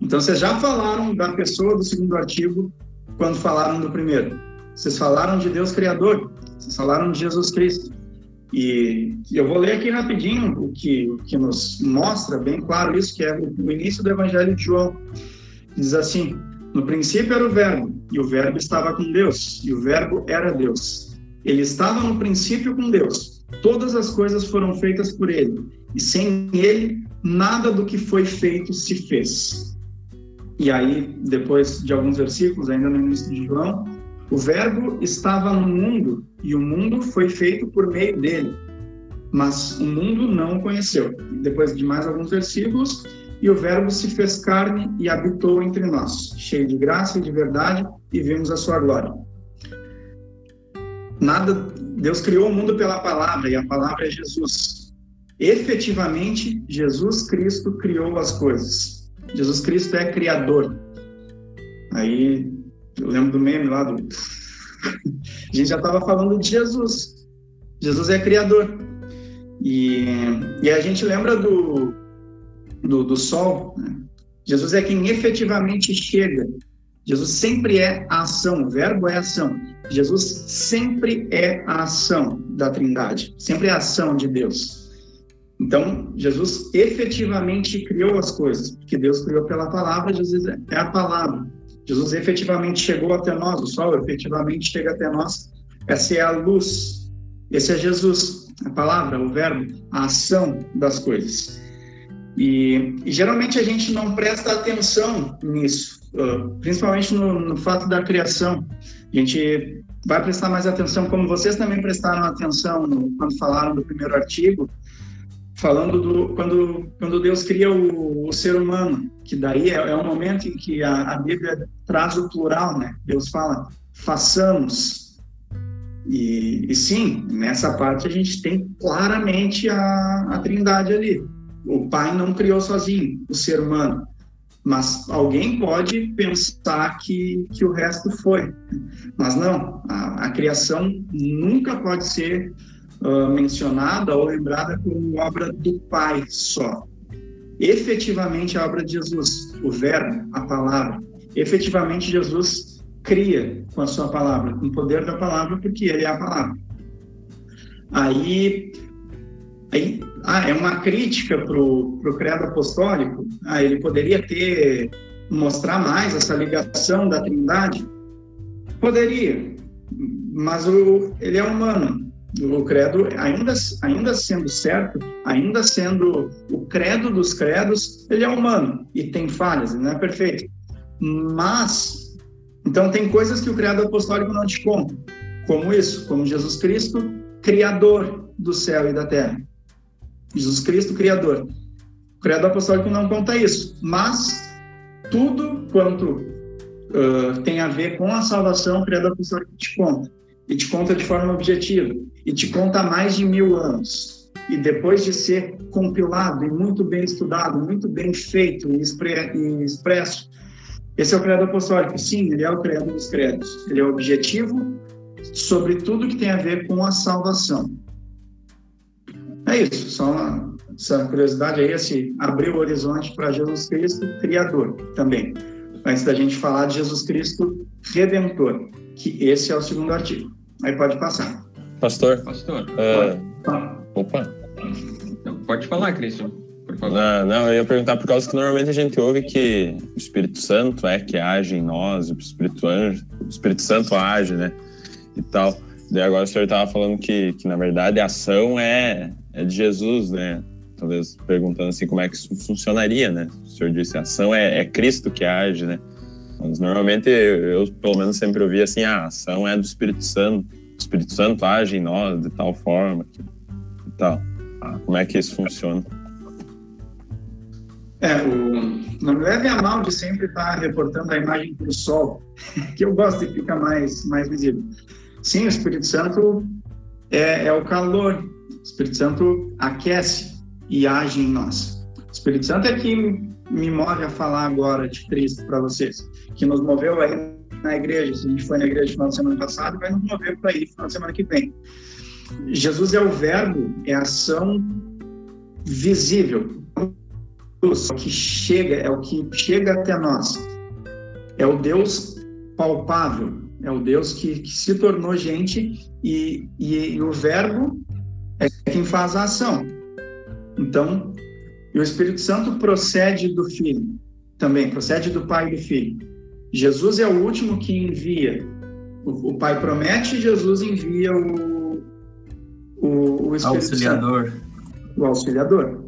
Então, vocês já falaram da pessoa do segundo artigo quando falaram do primeiro. Vocês falaram de Deus Criador, vocês falaram de Jesus Cristo. E eu vou ler aqui rapidinho o que, o que nos mostra bem claro isso, que é o início do Evangelho de João. Diz assim: No princípio era o Verbo, e o Verbo estava com Deus, e o Verbo era Deus. Ele estava no princípio com Deus. Todas as coisas foram feitas por ele, e sem ele, nada do que foi feito se fez. E aí, depois de alguns versículos, ainda no início de João, o Verbo estava no mundo, e o mundo foi feito por meio dele, mas o mundo não o conheceu. Depois de mais alguns versículos, e o Verbo se fez carne e habitou entre nós, cheio de graça e de verdade, e vimos a sua glória nada, Deus criou o mundo pela palavra e a palavra é Jesus. Efetivamente, Jesus Cristo criou as coisas. Jesus Cristo é criador. Aí eu lembro do meme lá do [LAUGHS] a gente já estava falando de Jesus. Jesus é criador. E, e a gente lembra do, do, do sol. Né? Jesus é quem efetivamente chega. Jesus sempre é a ação, o verbo é ação. Jesus sempre é a ação da Trindade, sempre é a ação de Deus. Então, Jesus efetivamente criou as coisas, porque Deus criou pela palavra, Jesus é a palavra. Jesus efetivamente chegou até nós, o sol efetivamente chega até nós. Essa é a luz, esse é Jesus, a palavra, o verbo, a ação das coisas. E, geralmente a gente não presta atenção nisso, principalmente no, no fato da criação. A gente vai prestar mais atenção, como vocês também prestaram atenção no, quando falaram do primeiro artigo, falando do quando quando Deus cria o, o ser humano, que daí é, é o momento em que a, a, Bíblia traz o plural, né? Deus fala façamos. E, e sim, nessa parte a gente tem claramente a, a Trindade ali. O Pai não criou sozinho o ser humano, mas alguém pode pensar que, que o resto foi. Mas não, a, a criação nunca pode ser uh, mencionada ou lembrada como obra do Pai só. Efetivamente, a obra de Jesus, o Verbo, a palavra, efetivamente Jesus cria com a sua palavra, com o poder da palavra, porque ele é a palavra. Aí, aí ah, é uma crítica para o credo apostólico. Ah, ele poderia ter mostrar mais essa ligação da Trindade? Poderia, mas o, ele é humano o credo, ainda, ainda sendo certo, ainda sendo o credo dos credos, ele é humano e tem falhas, ele não é perfeito. Mas, então tem coisas que o credo apostólico não te conta, como isso, como Jesus Cristo, criador do céu e da terra. Jesus Cristo, criador. O credo apostólico não conta isso, mas tudo quanto uh, tem a ver com a salvação, o credo apostólico te conta e te conta de forma objetiva, e te conta há mais de mil anos. E depois de ser compilado e muito bem estudado, muito bem feito e, expresso, esse é o credo apostólico. Sim, ele é o credo dos credos. Ele é objetivo sobre tudo que tem a ver com a salvação. É isso, só uma, essa curiosidade aí, assim, abrir o horizonte para Jesus Cristo, Criador também. Antes da gente falar de Jesus Cristo, Redentor, que esse é o segundo artigo. Aí pode passar. Pastor. Pastor. Uh, opa. Pode falar, Cristian. Não, não, eu ia perguntar por causa que normalmente a gente ouve que o Espírito Santo é que age em nós, o Espírito, Anjo, o Espírito Santo age, né? E tal. Daí agora o senhor estava falando que, que, na verdade, a ação é, é de Jesus, né? Talvez perguntando assim como é que isso funcionaria, né? O senhor disse, a ação é, é Cristo que age, né? Mas normalmente eu, pelo menos, sempre ouvi assim: ah, a ação é do Espírito Santo. O Espírito Santo age em nós de tal forma que, e tal. Ah, como é que isso funciona? É, o, não me leve a mal de sempre estar reportando a imagem para o sol, [LAUGHS] que eu gosto de ficar mais, mais visível. Sim, o Espírito Santo é, é o calor, Espírito Santo aquece e age em nós. O Espírito Santo é que me move a falar agora de Cristo para vocês que nos moveu aí na igreja. Se a gente foi na igreja no final de semana passado, vai nos mover para aí no final de semana que vem. Jesus é o verbo, é a ação visível. O que chega, é o que chega até nós. É o Deus palpável, é o Deus que, que se tornou gente e, e, e o verbo é quem faz a ação. Então, e o Espírito Santo procede do Filho também, procede do Pai e do Filho. Jesus é o último que envia. O, o Pai promete, Jesus envia o, o, o Espírito auxiliador. Santo. O auxiliador.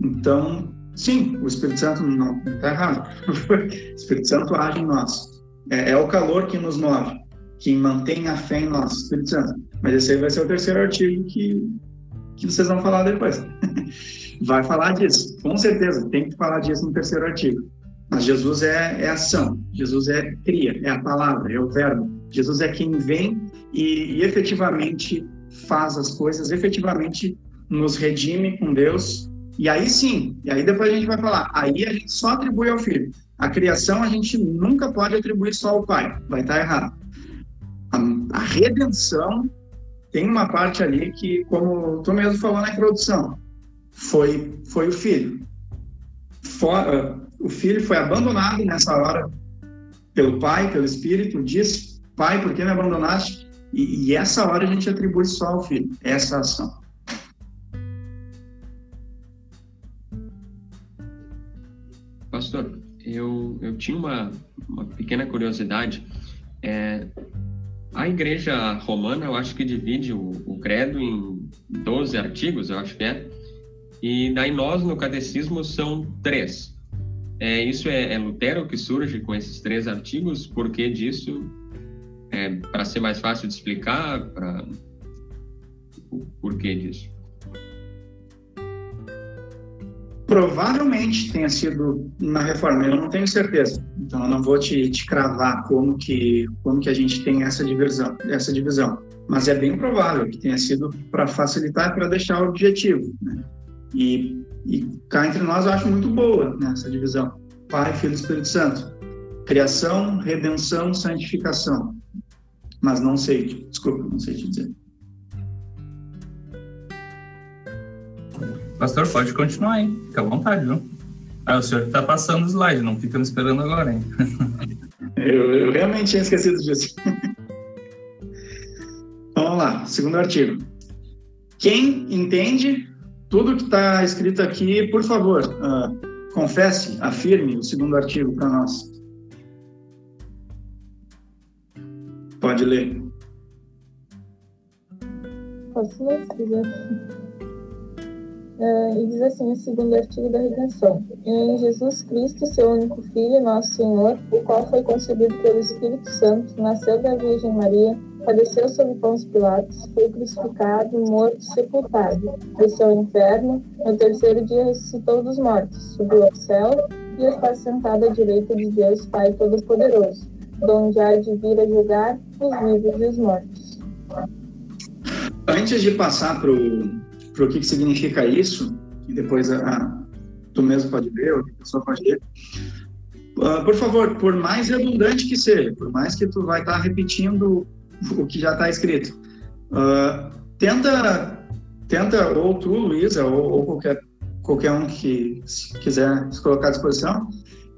Então, sim, o Espírito Santo não está errado. [LAUGHS] o Espírito Santo age em nós. É, é, o calor que nos move, que mantém a fé em nós, Espírito Santo. Mas esse aí vai ser o terceiro artigo que, que vocês vão falar depois. [LAUGHS] vai falar disso, com certeza, tem que falar disso no terceiro artigo. Mas Jesus é, é ação, Jesus é cria, é a palavra, é o verbo, Jesus é quem vem e, e efetivamente faz as coisas, efetivamente nos redime com Deus. E aí sim, e aí depois a gente vai falar, aí a gente só atribui ao filho. A criação a gente nunca pode atribuir só ao pai, vai estar errado. A, a redenção tem uma parte ali que, como tu mesmo falou na introdução, foi, foi o filho. O filho foi abandonado nessa hora pelo pai, pelo espírito, diz: Pai, por que me abandonaste? E, e essa hora a gente atribui só ao filho, essa ação. Pastor, eu, eu tinha uma, uma pequena curiosidade. É, a igreja romana, eu acho que divide o, o credo em 12 artigos, eu acho que é. E daí nós, no catecismo, são três. É, isso é, é Lutero que surge com esses três artigos. Por que disso? É, para ser mais fácil de explicar, para o porquê disso? Provavelmente tenha sido na reforma, eu não tenho certeza. Então eu não vou te, te cravar como que como que a gente tem essa divisão, essa divisão. Mas é bem provável que tenha sido para facilitar e para deixar o objetivo. Né? E e cá entre nós eu acho muito boa nessa divisão. Pai, Filho e Espírito Santo. Criação, redenção, santificação. Mas não sei, desculpa, não sei te dizer. Pastor, pode continuar aí, fica à vontade, viu? Ah, o senhor está passando o slide, não fica me esperando agora, hein? [LAUGHS] eu, eu realmente tinha esquecido disso. [LAUGHS] Vamos lá, segundo artigo. Quem entende tudo que está escrito aqui, por favor, uh, confesse, afirme o segundo artigo para nós. Pode ler. Posso ler, se quiser. Uh, e diz assim o segundo artigo da redenção. Em Jesus Cristo, seu único Filho, nosso Senhor, o qual foi concebido pelo Espírito Santo, nasceu da Virgem Maria, padeceu sob Pôncio Pilatos, foi crucificado, morto, sepultado, desceu ao inferno, no terceiro dia ressuscitou dos mortos, subiu ao céu e está sentado à direita de Deus Pai Todo-Poderoso, donde há de vir a julgar os vivos e os mortos. Antes de passar para o que, que significa isso, e depois a, a, tu mesmo pode ver, ou a pessoa pode ler, Uh, por favor, por mais redundante que seja, por mais que tu vai estar tá repetindo o que já está escrito. Uh, tenta, tenta, ou tu, Luísa, ou, ou, qualquer, qualquer um que quiser se colocar à disposição,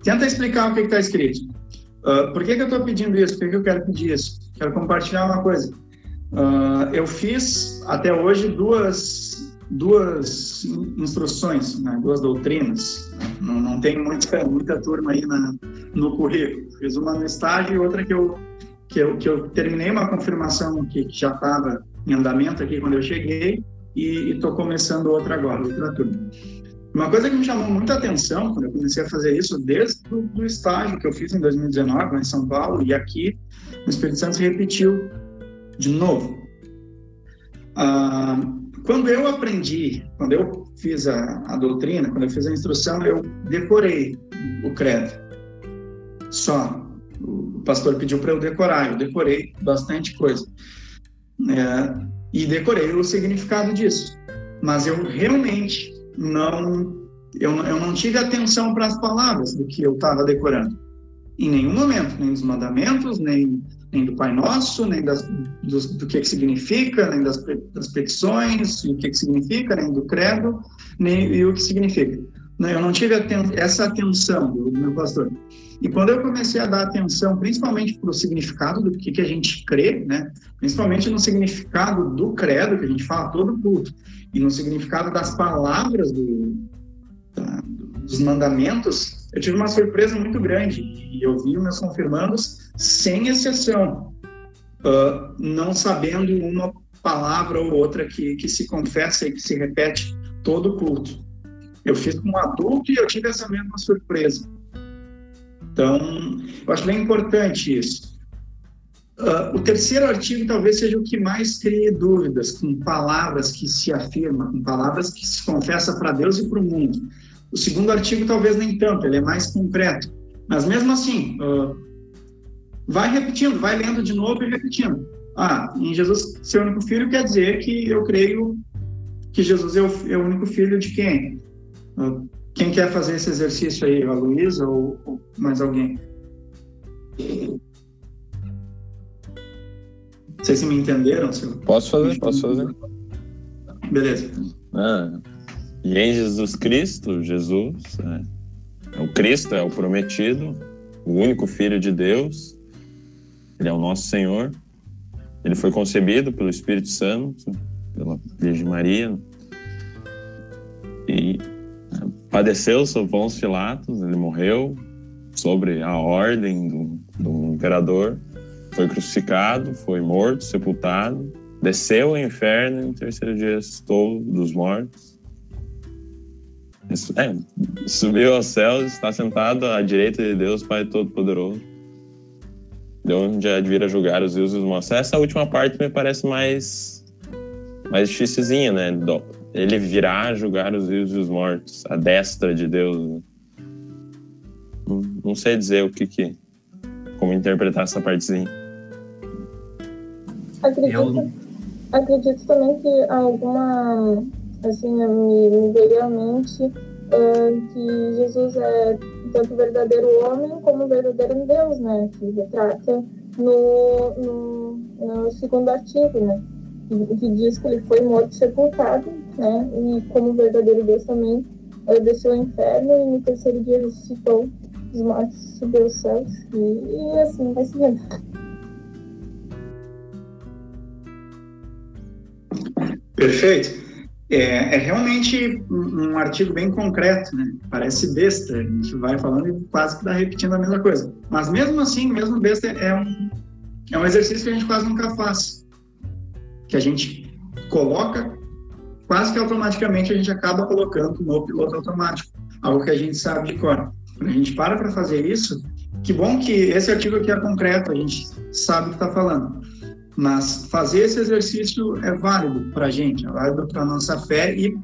tenta explicar o que está escrito. Uh, por que, que eu estou pedindo isso? Por que, que eu quero pedir isso? Quero compartilhar uma coisa. Uh, eu fiz até hoje duas, duas instruções, né? duas doutrinas. Não, não tem muita, muita turma aí na, no currículo. Fiz uma no estágio e outra que eu que eu, que eu terminei uma confirmação que, já estava em andamento aqui quando eu cheguei e estou começando outra agora, outra turma. Uma coisa que me chamou muita atenção quando eu comecei a fazer isso, desde o estágio que eu fiz em 2019 lá em São Paulo e aqui no Espírito Santo se repetiu de novo. Ah, quando eu aprendi, quando eu fiz a, a doutrina, quando eu fiz a instrução, eu decorei o credo. Só o pastor pediu para eu decorar, eu decorei bastante coisa. É, e decorei o significado disso. Mas eu realmente não eu, eu não tive atenção para as palavras do que eu estava decorando. Em nenhum momento, nem dos mandamentos, nem, nem do Pai Nosso, nem das, do, do que, que significa, nem das, das petições, o que, que significa, nem do credo, nem e o que significa. Eu não tive essa atenção do meu pastor. E quando eu comecei a dar atenção, principalmente para o significado do que, que a gente crê, né? principalmente no significado do credo, que a gente fala todo culto, e no significado das palavras do, da, dos mandamentos, eu tive uma surpresa muito grande. E eu vi meus confirmandos, sem exceção, uh, não sabendo uma palavra ou outra que, que se confessa e que se repete todo culto. Eu fiz com um adulto e eu tive essa mesma surpresa. Então, eu acho bem importante isso. Uh, o terceiro artigo talvez seja o que mais crie dúvidas, com palavras que se afirma, com palavras que se confessa para Deus e para o mundo. O segundo artigo talvez nem tanto, ele é mais concreto. Mas mesmo assim, uh, vai repetindo, vai lendo de novo e repetindo. Ah, em Jesus ser único filho quer dizer que eu creio que Jesus é o, é o único filho de quem? Ah, quem quer fazer esse exercício aí? A Luísa ou, ou mais alguém? Vocês me entenderam? Senhor? Posso fazer, posso fazer. Beleza. Ah, e em Jesus Cristo, Jesus, é, o Cristo é o prometido, o único Filho de Deus, ele é o nosso Senhor. Ele foi concebido pelo Espírito Santo, pela Virgem Maria, e é, padeceu sob Pôncio Pilatos, ele morreu sobre a ordem do, do imperador, foi crucificado, foi morto, sepultado, desceu ao inferno e no terceiro dia estou dos mortos. É, subiu aos céus, está sentado à direita de Deus, Pai Todo-Poderoso. De onde vir a julgar os rios e os mortos. Essa última parte me parece mais, mais dificilzinha, né? Ele virá julgar os rios e os mortos, a destra de Deus. Né? Não, não sei dizer o que que. como interpretar essa partezinha. Acredito, acredito também que alguma, assim, me, me veio à mente é, que Jesus é tanto verdadeiro homem como verdadeiro Deus, né? Que retrata no, no, no segundo artigo, né? Que, que, diz que ele foi morto e sepultado, né? E como verdadeiro Deus também ele desceu ao inferno e no terceiro dia ressuscitou os mortos, subiu os céus e, e assim vai seguindo. Perfeito. É, é realmente um, artigo bem concreto, né? Parece besta, a gente vai falando e quase que está repetindo a mesma coisa. Mas mesmo assim, mesmo besta, é um, é um exercício que a gente quase nunca faz. Que a gente coloca, quase que automaticamente a gente acaba colocando no piloto automático. Algo que a gente sabe de cor. Quando a gente para para fazer isso, que bom que esse artigo aqui é concreto, a gente sabe o que está falando. Mas fazer esse exercício é válido para a gente, é válido para a nossa fé e,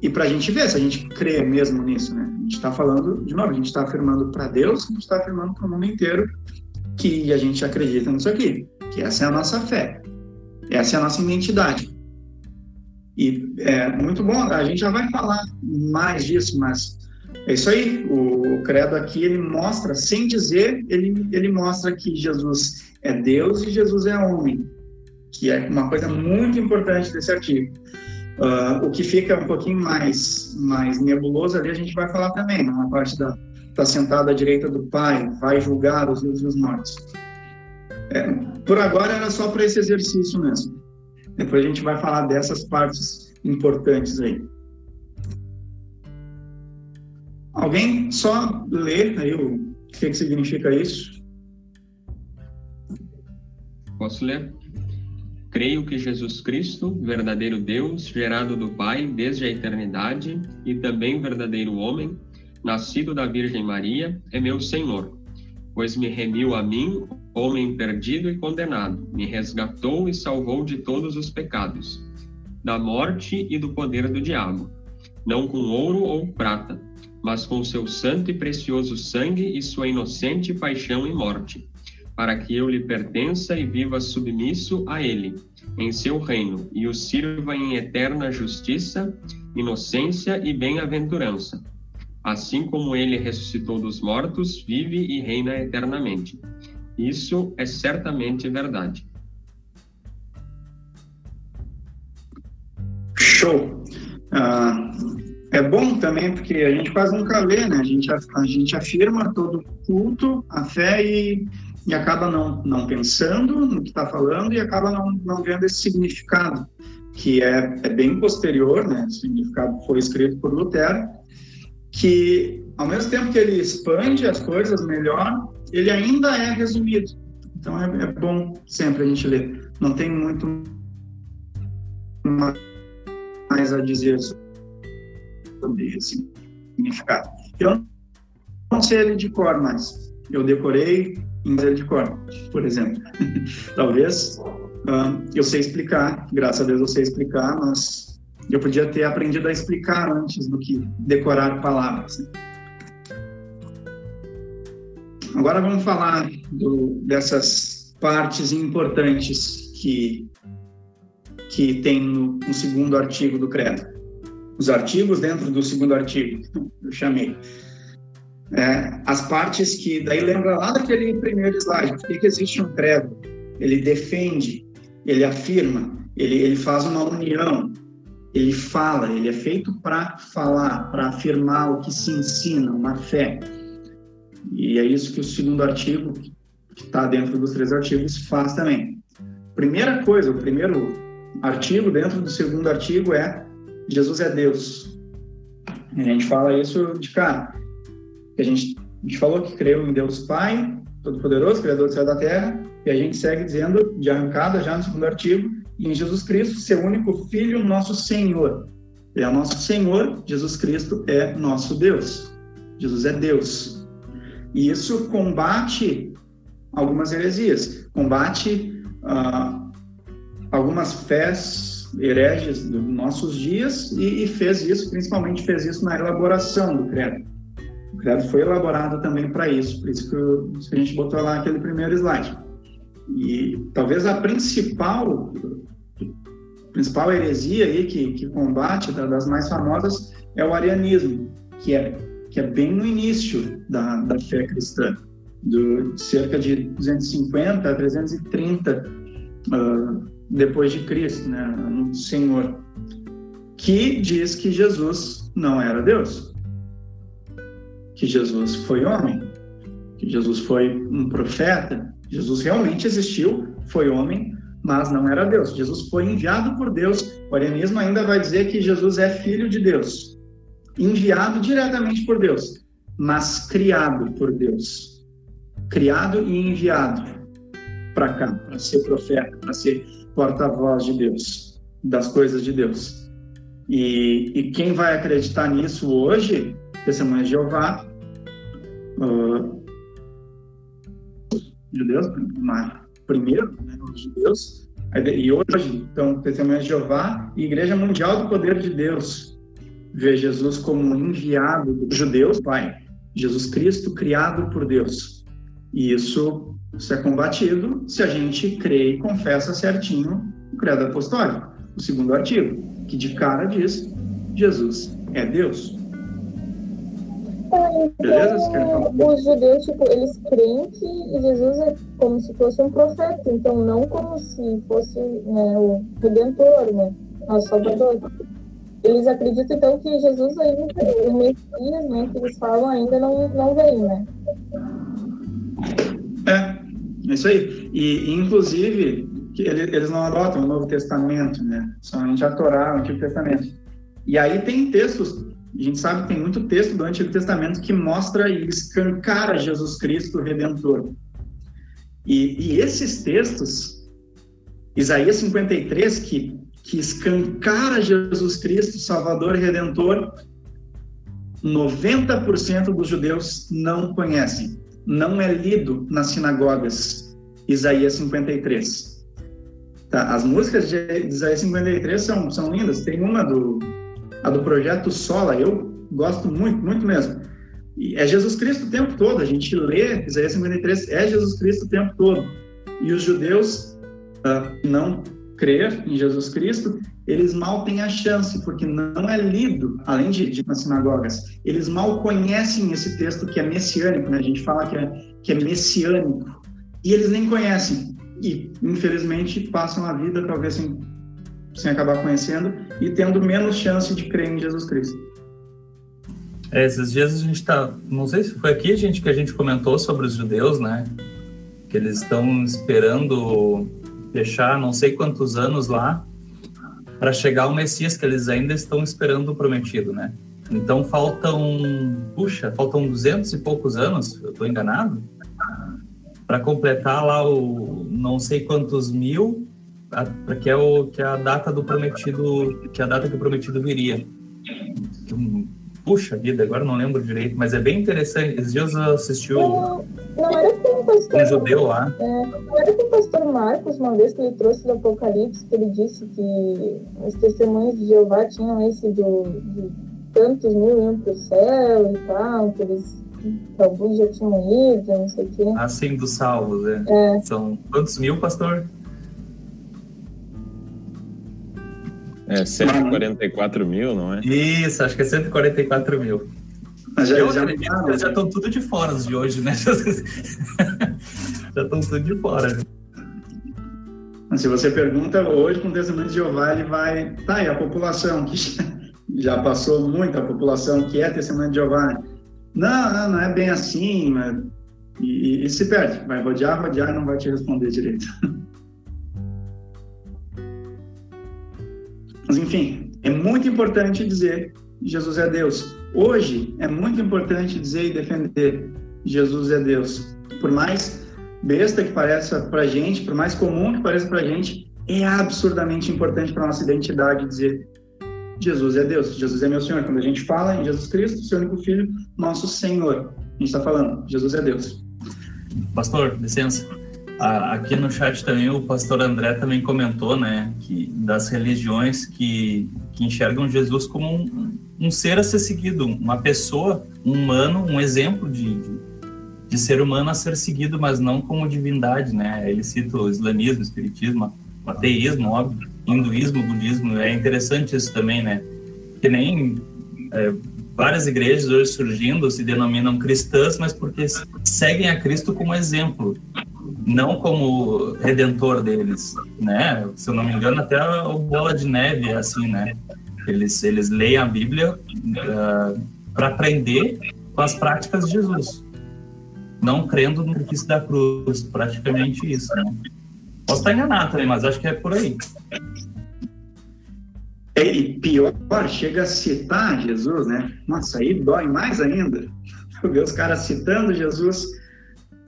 e para a gente ver se a gente crê mesmo nisso. Né? A gente está falando, de novo, a gente está afirmando para Deus, a gente está afirmando para o mundo inteiro que a gente acredita nisso aqui, que essa é a nossa fé, essa é a nossa identidade. E é muito bom, a gente já vai falar mais disso, mas é isso aí. O, credo aqui ele mostra, sem dizer, ele, ele mostra que Jesus é Deus e Jesus é homem, que é uma coisa muito importante desse artigo. Uh, o que fica um pouquinho mais, mais nebuloso ali, a gente vai falar também, na parte da está sentado à direita do Pai, vai julgar os vivos e os mortos. É, por agora era só para esse exercício mesmo. Depois a gente vai falar dessas partes importantes aí. Alguém só lê aí o que, que significa isso? Posso ler? Creio que Jesus Cristo, verdadeiro Deus, gerado do Pai desde a eternidade e também verdadeiro homem, nascido da Virgem Maria, é meu Senhor, pois me remiu a mim, homem perdido e condenado, me resgatou e salvou de todos os pecados, da morte e do poder do diabo, não com ouro ou prata, mas com seu santo e precioso sangue e sua inocente paixão e morte para que eu lhe pertença e viva submisso a ele, em seu reino, e o sirva em eterna justiça, inocência e bem-aventurança. Assim como ele ressuscitou dos mortos, vive e reina eternamente. Isso é certamente verdade. Show! Uh, é bom também porque a gente quase nunca lê, né? A gente, a gente afirma todo culto, a fé e e acaba não, não pensando no que está falando e acaba não, não vendo esse significado, que é, é bem posterior, né? O significado foi escrito por Lutero, que ao mesmo tempo que ele expande as coisas melhor, ele ainda é resumido. Então é, é bom sempre a gente ler. Não tem muito mais a dizer sobre esse significado. Eu não sei ele de cor, mas eu decorei misericórdia, por exemplo. [LAUGHS] Talvez uh, eu sei explicar, graças a Deus eu sei explicar, mas eu podia ter aprendido a explicar antes do que decorar palavras. agora vamos falar do, dessas partes importantes que, que tem no, no segundo artigo do Credo. Os artigos dentro do segundo artigo, [LAUGHS] eu chamei. É, as partes que, daí lembra lá daquele primeiro slide, por que, que existe um credo? Ele defende, ele afirma, ele, ele faz uma união, ele fala, ele é feito para falar, para afirmar o que se ensina, uma fé. E é isso que o segundo artigo, que está dentro dos três artigos, faz também. Primeira coisa, o primeiro artigo dentro do segundo artigo é Jesus é Deus. A gente fala isso de cara. A gente, a gente falou que creu em Deus Pai, Todo-Poderoso, Criador do céu e da terra, e a gente segue dizendo, de arrancada, já no segundo artigo, em Jesus Cristo, seu único Filho, nosso Senhor. Ele é nosso Senhor, Jesus Cristo é nosso Deus. Jesus é Deus. E isso combate algumas heresias, combate uh, algumas fés hereges dos nossos dias e, e, fez isso, principalmente fez isso na elaboração do credo. Foi elaborado também para isso, por isso que, que a gente botou lá aquele primeiro slide. E talvez a principal principal heresia aí que, que combate, das mais famosas, é o arianismo, que é, que é bem no início da, da fé cristã, do, cerca de 250 a 330 uh, depois de Cristo, né, no Senhor, que diz que Jesus não era Deus, que Jesus foi homem, que Jesus foi um profeta, Jesus realmente existiu, foi homem, mas não era Deus. Jesus foi enviado por Deus. O arianismo ainda vai dizer que Jesus é filho de Deus, enviado diretamente por Deus, mas criado por Deus. Criado e enviado para cá, para ser profeta, para ser porta-voz de Deus, das coisas de Deus. E, e, quem vai acreditar nisso hoje, Testemunha de Jeová, uh, judeus, primeiro, né, os judeus, e hoje, então, Testemunha de Jeová e Igreja Mundial do Poder de Deus vê Jesus como enviado dos judeus, Pai, Jesus Cristo criado por Deus. E isso, isso é combatido se a gente crê e confessa certinho o credo apostólico, o segundo artigo, que de cara diz Jesus é Deus. Então, os judeus, tipo, eles creem que Jesus é como se fosse um profeta, então não como se fosse né, o Redentor, né, o Salvador. Eles acreditam, então, que Jesus ainda, o Messias, né, que eles falam, ainda não, não vem, né? É, é isso aí. E, inclusive, eles não adotam o Novo Testamento, né? Somente a Torá, o Antigo Testamento. E aí tem textos a gente sabe que tem muito texto do Antigo Testamento que mostra e escancara Jesus Cristo Redentor. E, e esses textos, Isaías 53, que, que escancara Jesus Cristo Salvador Redentor, 90% dos judeus não conhecem. Não é lido nas sinagogas. Isaías 53. Tá, as músicas de Isaías 53 são, são lindas. Tem uma do a do projeto Sola, eu gosto muito, muito mesmo. E é Jesus Cristo o tempo todo, a gente lê Isaías 53, é Jesus Cristo o tempo todo. E os judeus uh, não crer em Jesus Cristo, eles mal têm a chance, porque não é lido, além de, de nas sinagogas, eles mal conhecem esse texto que é messiânico, né? a gente fala que é, que é messiânico, e eles nem conhecem, e infelizmente passam a vida talvez sem sem acabar conhecendo e tendo menos chance de crer em Jesus Cristo. É, esses dias a gente está, não sei se foi aqui gente que a gente comentou sobre os judeus, né? Que eles estão esperando fechar não sei quantos anos lá para chegar o Messias que eles ainda estão esperando o prometido, né? Então faltam, puxa, faltam duzentos e poucos anos, eu estou enganado, para completar lá o não sei quantos mil que é o que é a data do prometido, que é a data que o prometido viria. Puxa vida, agora não lembro direito, mas é bem interessante. Esses dias eu assisti não, não era com o pastor, um judeu lá. É, não era com o pastor Marcos, uma vez que ele trouxe do Apocalipse, que ele disse que os testemunhos de Jeová tinham esse do, de tantos mil iam para o céu e tal, que eles alguns já tinham ido, não sei o quê. Assim, dos salvos, é. É, São quantos mil, pastor? É, 144 mil, não é? Isso, acho que é 144 mil. Mas já, Eu já, acredito [LAUGHS] já estão tudo de fora os de hoje, né? já estão tudo de fora. se você pergunta hoje com o testemunho de Jeová, ele vai. Tá, e a população que já, já passou muito, a população que é testemunho de Jeová. né? Não, não, não é bem assim, mas. E, e- e se perde. Vai rodear, rodear e não vai te responder direito. [LAUGHS] Mas enfim, é muito importante dizer Jesus é Deus. Hoje é muito importante dizer e defender Jesus é Deus. Por mais besta que pareça pra gente, por mais comum que pareça pra gente, é absurdamente importante para nossa identidade dizer Jesus é Deus, Jesus é meu Senhor. Quando a gente fala em Jesus Cristo, seu único Filho, nosso Senhor, a gente está falando, Jesus é Deus. Pastor, licença. Aqui no chat também o pastor André também comentou, né, que das religiões que, que enxergam Jesus como um, um ser a ser seguido, uma pessoa, um humano, um exemplo de, de, de ser humano a ser seguido, mas não como divindade, né? Ele cita o islamismo, o espiritismo, o ateísmo, óbvio, hinduísmo, budismo. É interessante isso também, né? Que nem é, várias igrejas hoje surgindo se denominam cristãs, mas porque seguem a Cristo como exemplo, não como redentor deles, né? Se eu não me engano, até o Bola de Neve é assim, né? Eles, eles leem a Bíblia para aprender com as práticas de Jesus, não crendo no sacrifício da cruz, praticamente isso, né? Posso estar enganado também, mas acho que é por aí. E pior, chega a citar Jesus, né? Nossa, aí dói mais ainda. [LAUGHS] Ver os caras citando Jesus.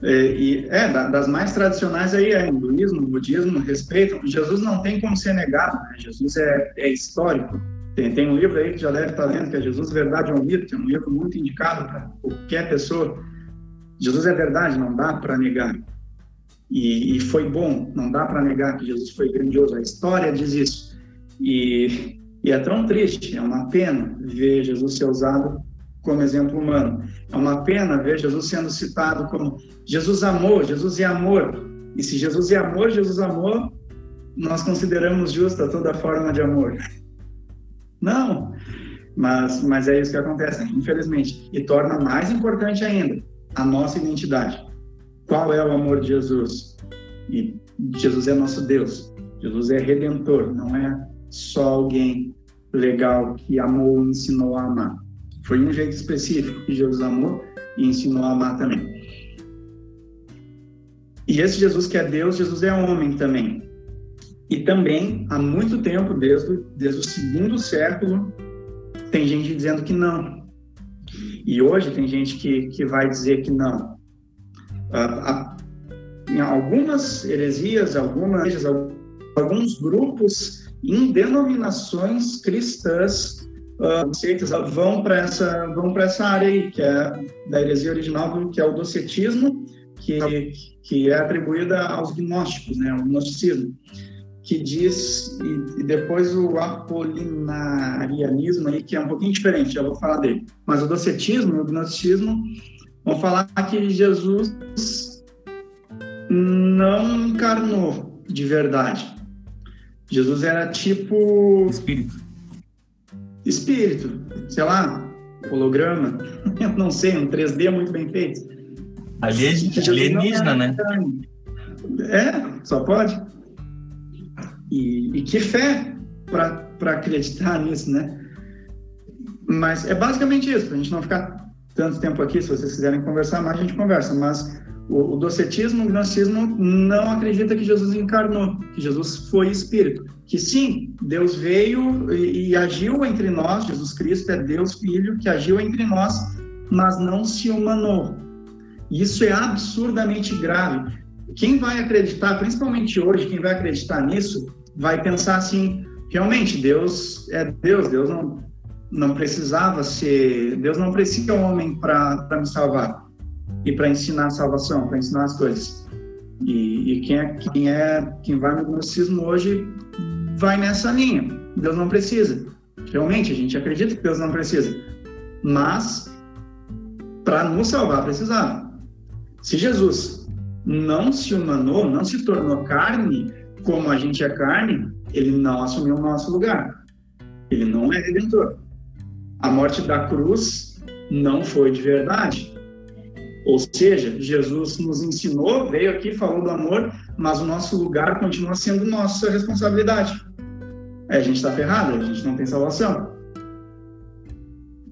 É, e é, da- das mais tradicionais aí é hinduísmo, budismo, respeitam. Jesus não tem como ser negado, né? Jesus é, é histórico. Tem, tem um livro aí que já deve estar lendo, que é Jesus Verdade ou Mito, que é um livro muito indicado para qualquer pessoa. Jesus é verdade, não dá para negar. E, e foi bom, não dá para negar que Jesus foi grandioso. A história diz isso. E, e é tão triste, é uma pena ver Jesus ser usado como exemplo humano. É uma pena ver Jesus sendo citado como Jesus amou, Jesus é amor. E se Jesus é amor, Jesus amou, nós consideramos justa toda forma de amor. Não, mas, mas é isso que acontece, infelizmente. E torna mais importante ainda a nossa identidade. Qual é o amor de Jesus? E Jesus é nosso Deus. Jesus é redentor, não é só alguém legal que amou e ensinou a amar. Foi um jeito específico que Jesus amou e ensinou a amar também. E esse Jesus que é Deus, Jesus é homem também. E também, há muito tempo, desde, desde o segundo século, tem gente dizendo que não. E hoje tem gente que, que vai dizer que não. Ah, em algumas heresias, algumas, alguns grupos em denominações cristãs uh, vão para essa vão para essa área aí que é da heresia original que é o docetismo que que é atribuída aos gnósticos né o gnosticismo que diz e, e depois o apolinarianismo aí que é um pouquinho diferente já vou falar dele mas o docetismo e o gnosticismo vão falar que Jesus não encarnou de verdade Jesus era tipo Espírito. Espírito, sei lá, holograma, [LAUGHS] eu não sei, um 3D muito bem feito. Alien- Alienígena, né? É, só pode. E, e que fé para acreditar [LAUGHS] nisso, né? Mas é basicamente isso, a gente não ficar tanto tempo aqui, se vocês quiserem conversar mais, a gente conversa. Mas o, o docetismo, o gnosticismo não acredita que Jesus encarnou, que Jesus foi espírito. Que sim, Deus veio e, e agiu entre nós, Jesus Cristo é Deus Filho, que agiu entre nós, mas não se humanou. Isso é absurdamente grave. Quem vai acreditar, principalmente hoje, quem vai acreditar nisso, vai pensar assim: realmente, Deus é Deus, Deus não, não precisava ser, Deus não precisa um homem para me salvar e para ensinar a salvação, para ensinar as coisas. E, e, quem, é, quem, é, quem vai no gnosticismo hoje vai nessa linha. Deus não precisa. Realmente, a gente acredita que Deus não precisa. Mas para nos salvar precisava. Se Jesus não se humanou, não se tornou carne, como a gente é carne, ele não assumiu o nosso lugar. Ele não é redentor. A morte da cruz não foi de verdade. Ou seja, Jesus nos ensinou, veio aqui, falou do amor, mas o nosso lugar continua sendo nossa responsabilidade. É, a gente está ferrado, a gente não tem salvação.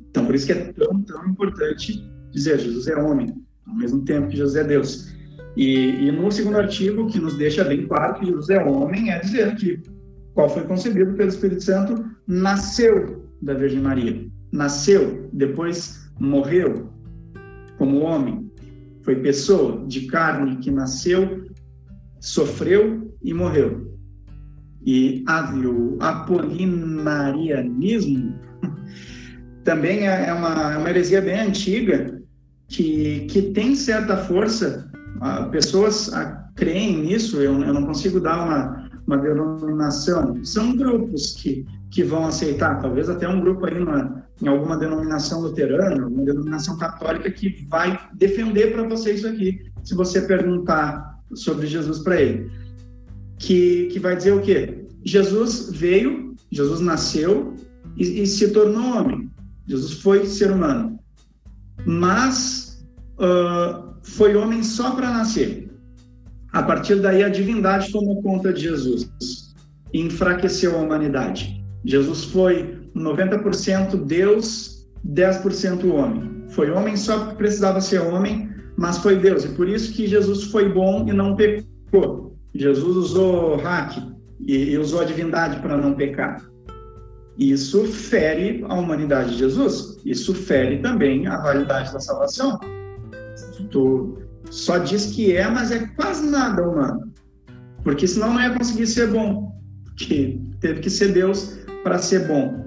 Então, por isso que é tão, tão importante dizer Jesus é homem, ao mesmo tempo que Jesus é Deus. E, e no segundo artigo, que nos deixa bem claro que Jesus é homem, é dizer que qual foi concebido pelo Espírito Santo nasceu da Virgem Maria. Nasceu, depois morreu como homem. Foi pessoa de carne que nasceu, sofreu e morreu. E o apolinarianismo [LAUGHS] também é, é uma, é uma heresia bem antiga que, que tem certa força pessoas creem nisso, eu, eu não consigo dar uma, uma denominação. São grupos que, que vão aceitar, talvez até um grupo aí em alguma denominação luterana, alguma denominação católica que vai defender para você isso aqui, se você perguntar sobre Jesus para ele. Que, que vai dizer o quê? Jesus veio, Jesus nasceu e, e se tornou homem. Jesus foi ser humano. Mas uh, foi homem só para nascer. A partir daí, a divindade tomou conta de Jesus e enfraqueceu a humanidade. Jesus foi 90% Deus, 10% homem. Foi homem só porque precisava ser homem, mas foi Deus. E por isso que Jesus foi bom e não pecou. Jesus usou hack e, e usou a divindade para não pecar. Isso fere a humanidade de Jesus. Isso fere também a validade da salvação. Tu só diz que é, mas é quase nada humano. Porque senão não ia conseguir ser bom. Porque teve que ser Deus para ser bom.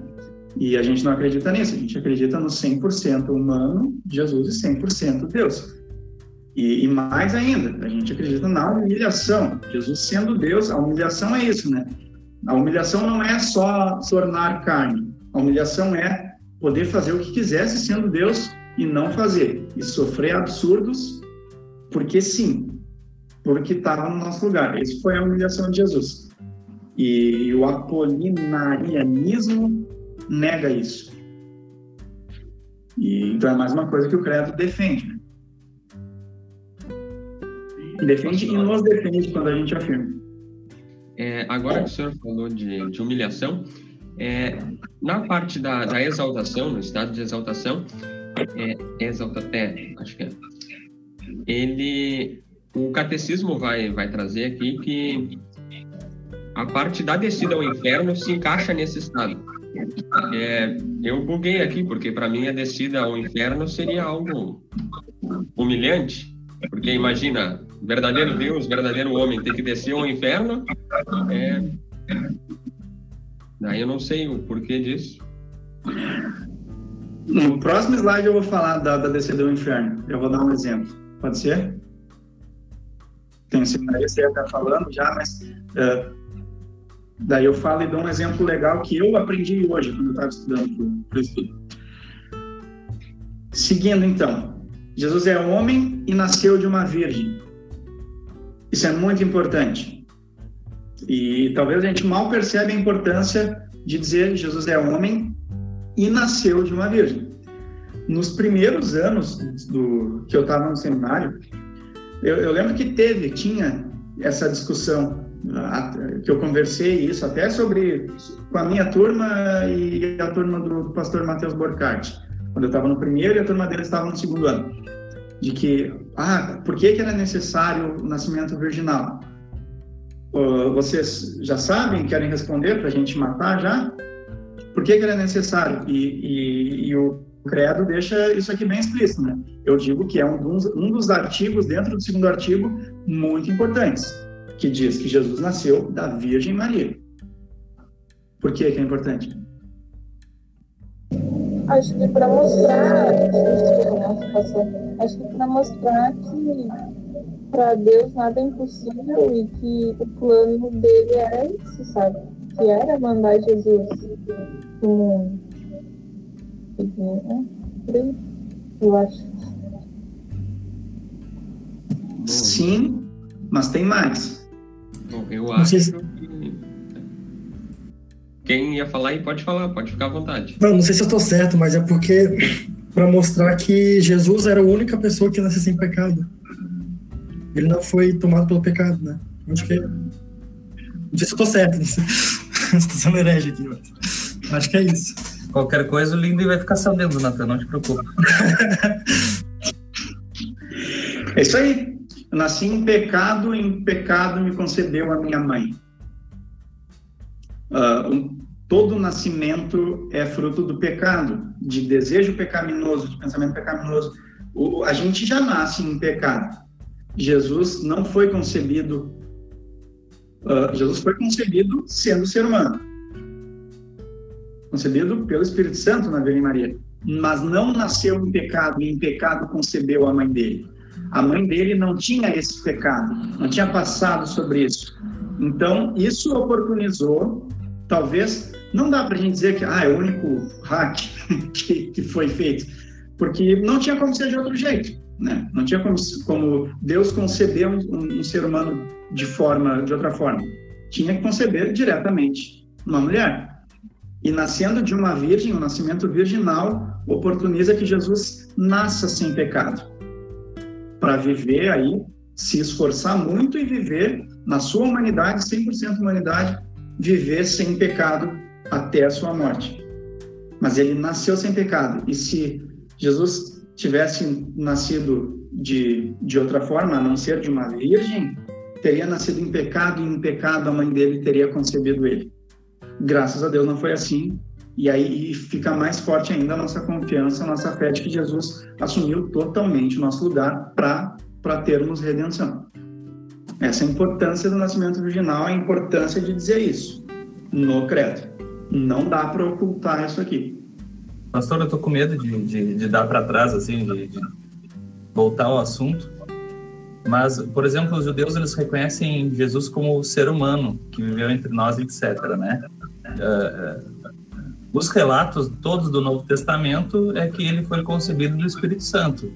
E a gente não acredita nisso. A gente acredita no 100% humano, Jesus, e 100% Deus. E, e, mais ainda, a gente acredita na humilhação. Jesus sendo Deus, a humilhação é isso, né? A humilhação não é só tornar carne. A humilhação é poder fazer o que quisesse sendo Deus e não fazer, e sofrer absurdos, porque sim, porque estava no nosso lugar. Isso foi a humilhação de Jesus. E o apolinarianismo nega isso. E, então é mais uma coisa que o credo defende. Né? Defende e nos defende quando a gente afirma. É, agora que o senhor falou de, de humilhação, é, na parte da, da exaltação, no estado de exaltação, é, exalta, é, acho que é. Ele, o catecismo vai, vai trazer aqui que a parte da descida ao inferno se encaixa nesse estado. É, eu buguei aqui, porque para mim a descida ao inferno seria algo humilhante. Porque imagina, verdadeiro Deus, verdadeiro homem, ter que descer ao inferno. É... Daí eu não sei o porquê disso. No próximo slide eu vou falar da, da descida ao inferno. Eu vou dar um exemplo. Pode ser? Tem seminário você está falando já, mas uh, daí eu falo e dou um exemplo legal que eu aprendi hoje quando eu estava estudando para o estudo. Seguindo então, Jesus é homem e nasceu de uma virgem. Isso é muito importante. E talvez a gente mal percebe a importância de dizer Jesus é homem e nasceu de uma virgem. Nos primeiros anos do que eu estava no seminário, eu, eu, lembro que teve, tinha essa discussão, que eu conversei isso até sobre com a minha turma e a turma do pastor Matheus Borcati, quando eu estava no primeiro e a turma dele estava no segundo ano, de que, ah, por que, que era necessário o nascimento virginal? Uh, vocês já sabem, querem responder para a gente matar já? Por que, que era necessário? E, e, e, o credo deixa isso aqui bem explícito, né? Eu digo que é um dos, um dos artigos, dentro do segundo artigo, muito importantes, que diz que Jesus nasceu da Virgem Maria. Por que, que é importante? Acho que para mostrar, acho que para mostrar que para Deus nada é impossível e que o plano dele era isso, sabe? Que era mandar Jesus pro mundo. Eu acho. Sim, mas tem mais. Bom, eu Não acho se- que... Quem ia falar aí pode falar, pode ficar à vontade. Não, não sei se eu tô certo, mas é porque para mostrar que Jesus era a única pessoa que nasceu sem pecado. Ele não foi tomado pelo pecado, né? Acho que. Não sei se eu tô certo, [LAUGHS] sei. Estou sendo herege aqui, mas. Acho que é isso. Qualquer coisa, o Lindo vai ficar sabendo, Natan, não te preocupa. [LAUGHS] É isso aí. Eu nasci em pecado, em pecado me concedeu a minha mãe. Um- todo nascimento é fruto do pecado, de desejo pecaminoso, de pensamento pecaminoso. O- a gente já nasce em pecado. Jesus não foi concebido. ah, Jesus foi concebido sendo ser humano. Concebido pelo Espírito Santo na Virgem Maria. Mas não nasceu em pecado, e em pecado concebeu a mãe dele. A mãe dele não tinha esse pecado, não tinha passado sobre isso. Então, isso oportunizou, talvez, não dá para a gente dizer que ah, é o único hack [LAUGHS] que, que foi feito, porque não tinha como ser de outro jeito. Né? Não tinha como, como Deus conceber um, um ser humano de forma, de outra forma. Tinha que conceber diretamente uma mulher. E nascendo de uma virgem, o nascimento virginal oportuniza que Jesus nasça sem pecado para viver aí, se esforçar muito e viver na sua humanidade, 100% humanidade, viver sem pecado até a sua morte. Mas ele nasceu sem pecado. E se Jesus tivesse nascido de, de outra forma, a não ser de uma virgem, teria nascido em pecado e em pecado a mãe dele teria concebido ele. Graças a Deus não foi assim. E aí fica mais forte ainda a nossa confiança, a nossa fé de que Jesus assumiu totalmente o nosso lugar para termos redenção. Essa é a importância do nascimento virginal, a importância de dizer isso no credo. Não dá para ocultar isso aqui. Pastor, eu tô com medo de, de, de dar para trás, assim, de, de voltar ao assunto. Mas, por exemplo, os judeus eles reconhecem Jesus como ser humano que viveu entre nós, etc. Né? Uh, os relatos todos do Novo Testamento é que ele foi concebido do Espírito Santo.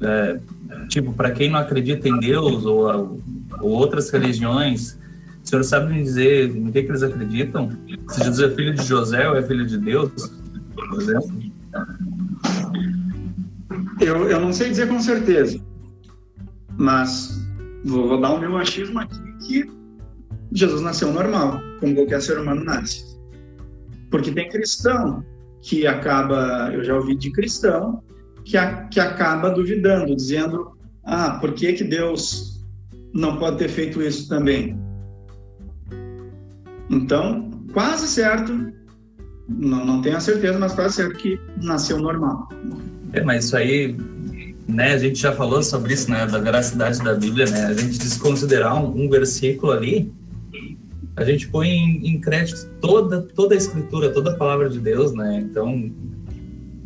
É, tipo, para quem não acredita em Deus ou, ou, outras religiões, o senhor sabe me dizer em que, que eles acreditam? Se Jesus é filho de José ou é filho de Deus, por exemplo? Eu, eu não sei dizer com certeza, mas vou, vou dar o meu achismo aqui que Jesus nasceu normal, como qualquer ser humano nasce. Porque tem cristão que acaba, eu já ouvi de cristão, que, a, que acaba duvidando, dizendo: ah, por que, que Deus não pode ter feito isso também? Então, quase certo, não, não tenho a certeza, mas quase certo que nasceu normal. É, mas isso aí, né, a gente já falou sobre isso, né, da veracidade da Bíblia, né, a gente desconsiderar um, um versículo ali, a gente põe em, em, crédito toda, toda a escritura, toda a palavra de Deus, né? Então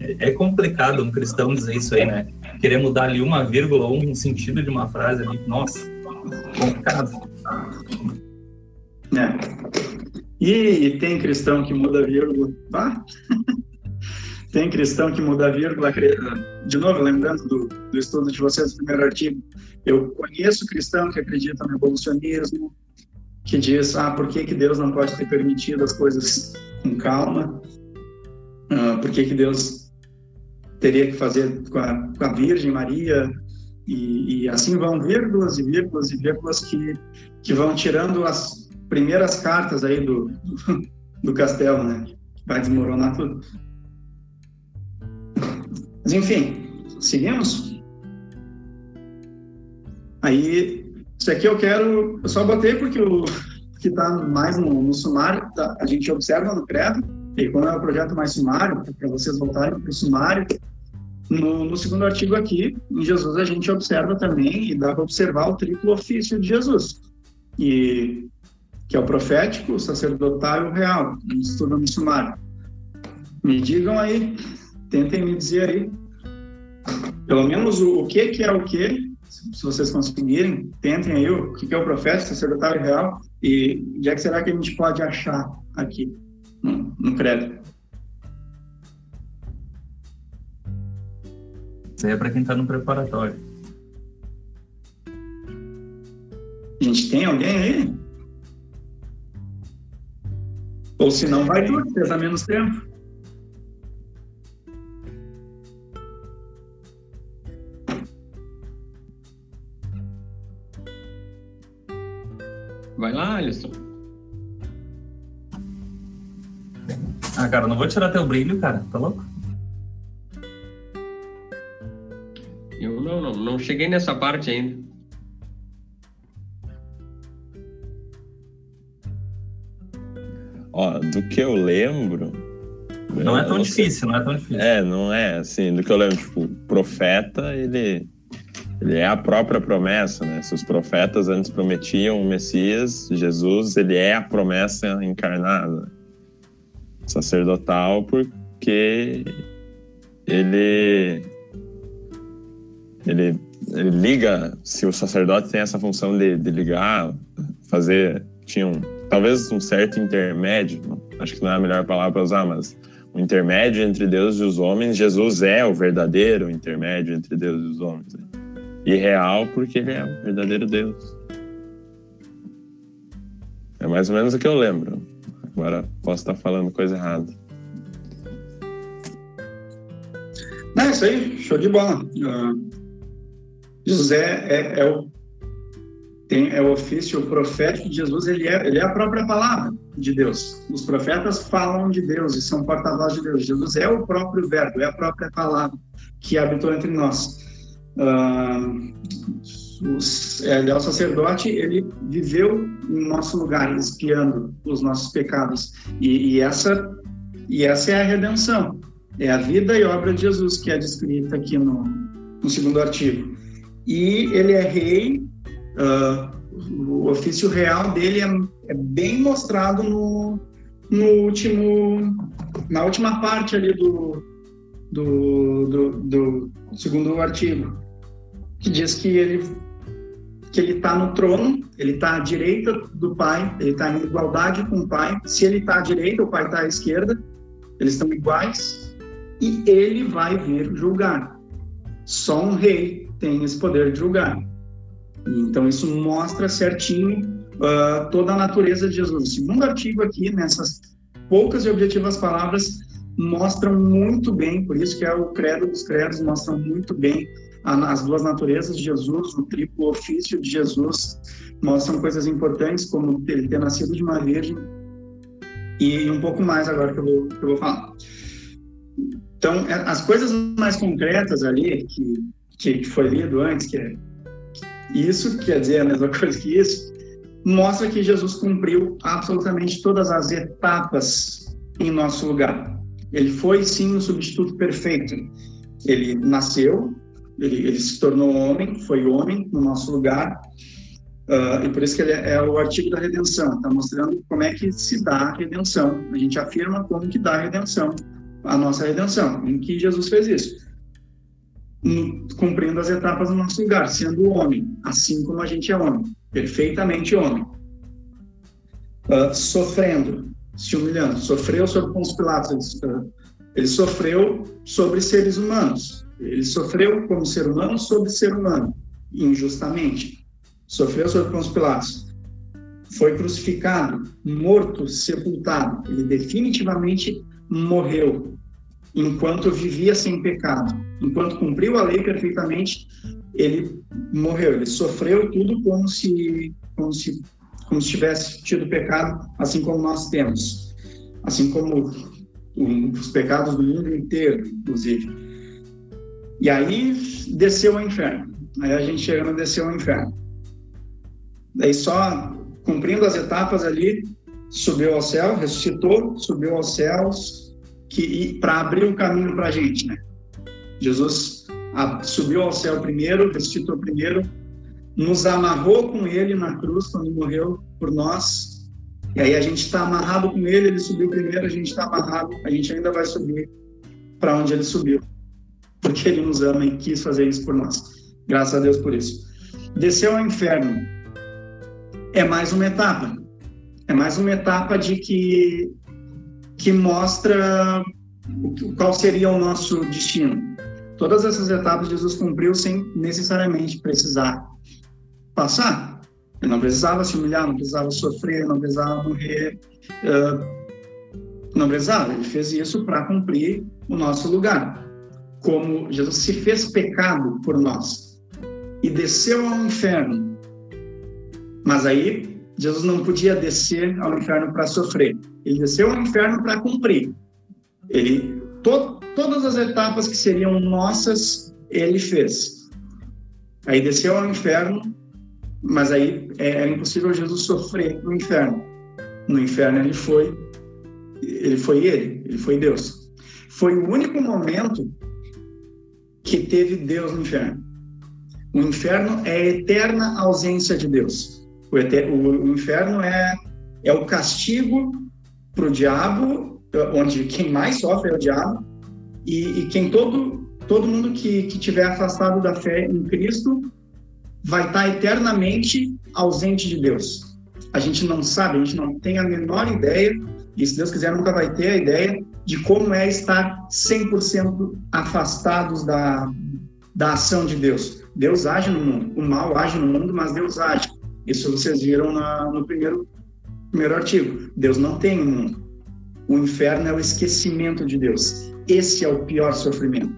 é, é complicado um cristão dizer isso aí, né? Querer mudar ali uma vírgula ou um sentido de uma frase ali, nossa, complicado. É. E tem cristão que muda vírgula, tá? [LAUGHS] tem cristão que muda vírgula. De novo, lembrando do, do estudo de vocês, do primeiro artigo, eu conheço cristão que acredita no evolucionismo, que diz, ah, por que, que Deus não pode ter permitido as coisas com calma? Ah, por que, que Deus teria que fazer com a, com a Virgem Maria? E, e, assim vão vírgulas e vírgulas e vírgulas que, que vão tirando as primeiras cartas aí do, do, [LAUGHS] do castelo, né? Vai desmoronar tudo. Mas enfim, seguimos? Aí isso aqui eu quero, eu só botei porque o que está mais no, no sumário, tá, a gente observa no credo, e quando é o projeto mais sumário, para vocês voltarem para o sumário, no, no, segundo artigo aqui, em Jesus a gente observa também, e dá para observar o triplo ofício de Jesus, e, que é o profético, o sacerdotal e o real, a gente estuda no sumário. Me digam aí, tentem me dizer aí, pelo menos o, o que, que é o que, se vocês conseguirem, tentem aí o que é o profeta, sacerdotal real, e onde é que será que a gente pode achar aqui no, no credo? Isso aí é para quem está no preparatório. A gente tem alguém aí? Ou se não, vai tudo, pesa menos tempo. Vai lá, Alisson. Ah, cara, não vou tirar teu brilho, cara. Tá louco? Eu não, não, não cheguei nessa parte ainda. Ó, do que eu lembro. Não é tão difícil, não é tão difícil. É, não é assim, do que eu lembro, tipo, o profeta, ele, ele é a própria promessa, né? Se os profetas antes prometiam o Messias, Jesus, ele é a promessa encarnada. Sacerdotal, porque ele, ele, ele liga, se o sacerdote tem essa função de, de ligar, fazer, tinha um, talvez um certo intermédio, acho que não é a melhor palavra para usar, mas o intermédio entre Deus e os homens, Jesus é o verdadeiro intermédio entre Deus e os homens. né? E real porque ele é o verdadeiro Deus. É mais ou menos o que eu lembro. Agora posso estar falando coisa errada. Não, é isso aí, show de bola. Ah, José é, é o tem, é o ofício profético de Jesus, ele é, ele é a própria palavra de Deus. Os profetas falam de Deus e são porta-voz de Deus. Jesus é o próprio verbo, é a própria palavra que habitou entre nós. Os, é, o sacerdote, ele viveu em nosso lugar, expiando os nossos pecados. E, e essa, e essa é a redenção. É a vida e obra de Jesus que é descrita aqui no, no segundo artigo. E ele é rei, ah, o ofício real dele é, é bem mostrado no, no último, na última parte ali do, do, do, do segundo artigo, que diz que ele que ele está no trono, ele está à direita do Pai, ele está em igualdade com o Pai. Se ele está à direita, o Pai está à esquerda, eles estão iguais e ele vai vir julgar. Só um rei tem esse poder de julgar. Então isso mostra certinho uh, toda a natureza de Jesus. O segundo artigo aqui, nessas poucas e objetivas palavras, mostram muito bem, por isso que é o credo dos credos, mostram muito bem as duas naturezas de Jesus, o triplo ofício de Jesus, mostram coisas importantes, como ele ter nascido de uma virgem, e um pouco mais agora que eu vou, que eu vou falar. Então, é, as coisas mais concretas ali, que, que, foi lido antes, que é isso, quer dizer a mesma coisa que isso, mostra que Jesus cumpriu absolutamente todas as etapas em nosso lugar. Ele foi, sim, o substituto perfeito. Ele nasceu, ele, ele se tornou homem, foi homem no nosso lugar, uh, e por isso que ele é, é o artigo da redenção, está mostrando como é que se dá a redenção. A gente afirma como que dá a redenção, a nossa redenção, em que Jesus fez isso. No, cumprindo as etapas no nosso lugar, sendo homem, assim como a gente é homem, perfeitamente homem. Uh, sofrendo, se humilhando, sofreu sobre Pôncio Pilatos, uh, ele sofreu sobre seres humanos, ele sofreu como ser humano sobre ser humano, injustamente. Sofreu sobre Pôncio Pilatos. Foi crucificado, morto, sepultado. Ele definitivamente morreu enquanto vivia sem pecado. Enquanto cumpriu a lei perfeitamente, ele morreu. Ele sofreu tudo como se, como se, como se tivesse tido pecado, assim como nós temos. Assim como os pecados do mundo inteiro, inclusive. E aí desceu ao inferno. Aí a gente chega no desceu ao inferno. Daí só cumprindo as etapas ali, subiu ao céu, ressuscitou, subiu aos céus, que para abrir o caminho para a gente, né? Jesus a, subiu ao céu primeiro, ressuscitou primeiro, nos amarrou com ele na cruz quando morreu por nós. E aí a gente está amarrado com ele, ele subiu primeiro, a gente está amarrado, a gente ainda vai subir para onde ele subiu porque ele nos ama e quis fazer isso por nós. Graças a Deus por isso. Desceu ao inferno. É mais uma etapa. É mais uma etapa de que que mostra qual seria o nosso destino. Todas essas etapas Jesus cumpriu sem necessariamente precisar passar. Ele não precisava se humilhar, não precisava sofrer, não precisava morrer. Uh, não precisava. Ele fez isso para cumprir o nosso lugar. Como Jesus se fez pecado por nós e desceu ao inferno. Mas aí Jesus não podia descer ao inferno para sofrer. Ele desceu ao inferno para cumprir. Ele to, todas as etapas que seriam nossas, ele fez. Aí desceu ao inferno, mas aí é, era impossível Jesus sofrer no inferno. No inferno ele foi, ele foi ele, ele foi Deus. Foi o único momento que teve Deus no inferno. O inferno é a eterna ausência de Deus. O, o, o inferno é, é o castigo para o diabo, onde quem mais sofre é o diabo, e, e quem todo, todo mundo que, que tiver afastado da fé em Cristo vai estar eternamente ausente de Deus. A gente não sabe, a gente não tem a menor ideia, e se Deus quiser nunca vai ter a ideia de como é estar 100% afastados da, da ação de Deus. Deus age no mundo, o mal age no mundo, mas Deus age. Isso vocês viram na, no primeiro, primeiro artigo. Deus não tem um mundo. O inferno é o esquecimento de Deus. Esse é o pior sofrimento.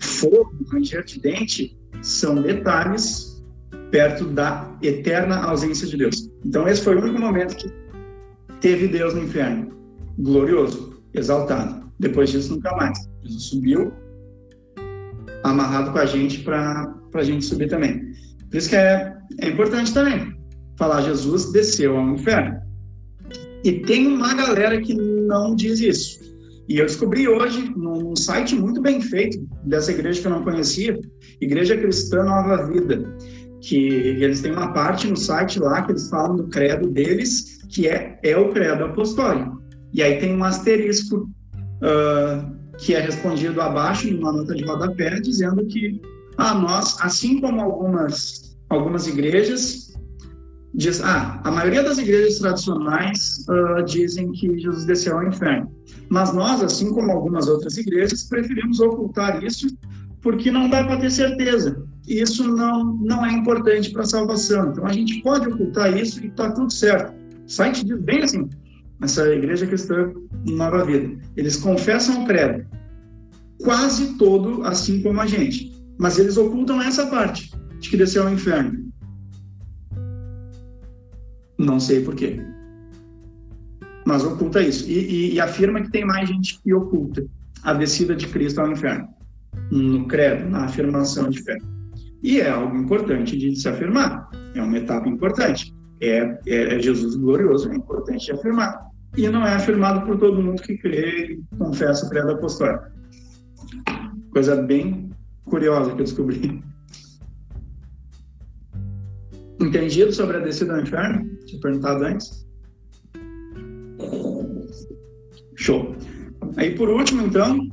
Fogo, ranger de dente, são detalhes perto da eterna ausência de Deus. Então, esse foi o único momento que teve Deus no inferno. Glorioso, exaltado. Depois disso, nunca mais. Jesus subiu, amarrado com a gente para a gente subir também. Por isso que é, é importante também falar: Jesus desceu ao inferno. E tem uma galera que não diz isso. E eu descobri hoje, num site muito bem feito dessa igreja que eu não conhecia, Igreja Cristã Nova Vida, que eles têm uma parte no site lá que eles falam do credo deles, que é, é o credo apostólico. E aí tem um asterisco uh, que é respondido abaixo, numa nota de rodapé, dizendo que ah, nós, assim como algumas, algumas igrejas, diz, ah, a maioria das igrejas tradicionais uh, dizem que Jesus desceu ao inferno. Mas nós, assim como algumas outras igrejas, preferimos ocultar isso porque não dá para ter certeza. Isso não, não é importante para a salvação. Então a gente pode ocultar isso e está tudo certo. O site diz bem assim, essa igreja cristã Nova Vida. Eles confessam o credo, quase todo assim como a gente. Mas eles ocultam essa parte, de que desceu ao inferno. Não sei porquê. Mas oculta isso. E, e, e, afirma que tem mais gente que oculta a descida de Cristo ao inferno. No credo, na afirmação de fé. E é algo importante de se afirmar. É uma etapa importante. É, é, é Jesus glorioso, é importante de afirmar. E não é afirmado por todo mundo que crê e confessa o credo apostólico. Coisa bem curiosa que eu descobri. Entendido sobre a descida ao inferno? Tinha perguntado antes. Show. Aí, por último, então,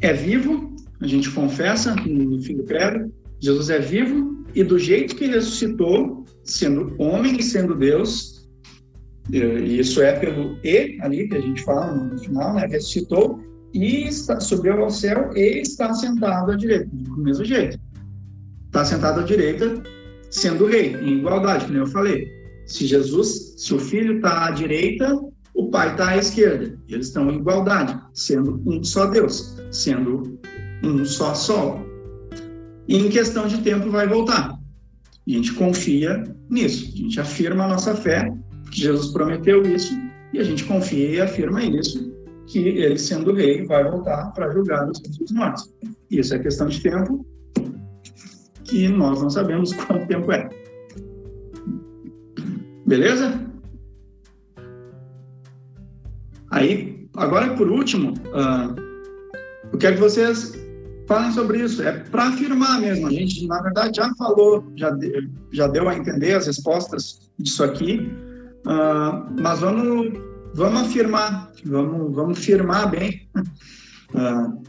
é vivo, a gente confessa no fim do credo, Jesus é vivo e do jeito que ressuscitou, sendo homem e sendo Deus, e isso é pelo E ali que a gente fala no final, né? Ressuscitou e está, subiu ao céu e está sentado à direita, do mesmo jeito. Está sentado à direita sendo rei, em igualdade, como eu falei. Se Jesus, se o filho está à direita, o pai está à esquerda. Eles estão em igualdade, sendo um só Deus, sendo um só sol. E em questão de tempo vai voltar. A gente confia nisso, a gente afirma a nossa fé, Jesus prometeu isso, e a gente confia e afirma isso, que ele sendo rei vai voltar para julgar os mortos. Isso é questão de tempo, que nós não sabemos [LAUGHS] quanto tempo é. Beleza? Aí, agora por último, uh, eu quero que vocês falem sobre isso. É para afirmar mesmo. A gente, na verdade, já falou, já, de, já deu a entender as respostas disso aqui, uh, mas vamos, vamos afirmar, vamos, vamos firmar bem. Uh,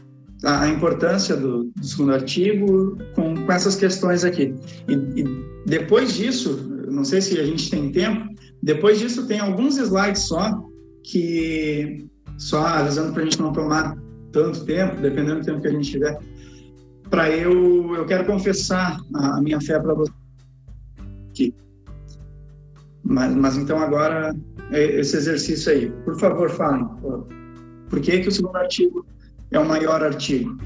a, importância do, do, segundo artigo com, com essas questões aqui. E, e, depois disso, não sei se a gente tem tempo, depois disso tem alguns slides só que, só avisando para a gente não tomar tanto tempo, dependendo do tempo que a gente tiver, para eu, eu quero confessar a, a minha fé para você. Que Mas, mas então agora, é esse exercício aí. Por favor, falem. Por que, que o segundo artigo é o maior artigo?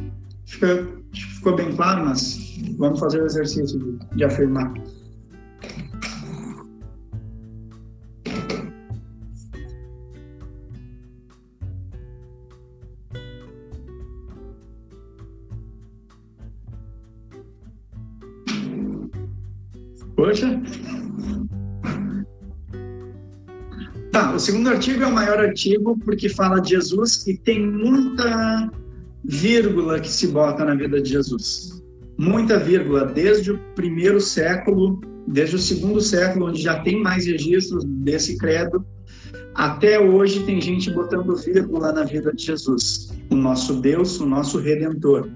Fica, ficou bem claro, mas vamos fazer o exercício de, de afirmar. O segundo artigo é o maior artigo porque fala de Jesus e tem muita vírgula que se bota na vida de Jesus. Muita vírgula, desde o primeiro século, desde o segundo século, onde já tem mais registros desse credo, até hoje tem gente botando vírgula na vida de Jesus, o nosso Deus, o nosso Redentor.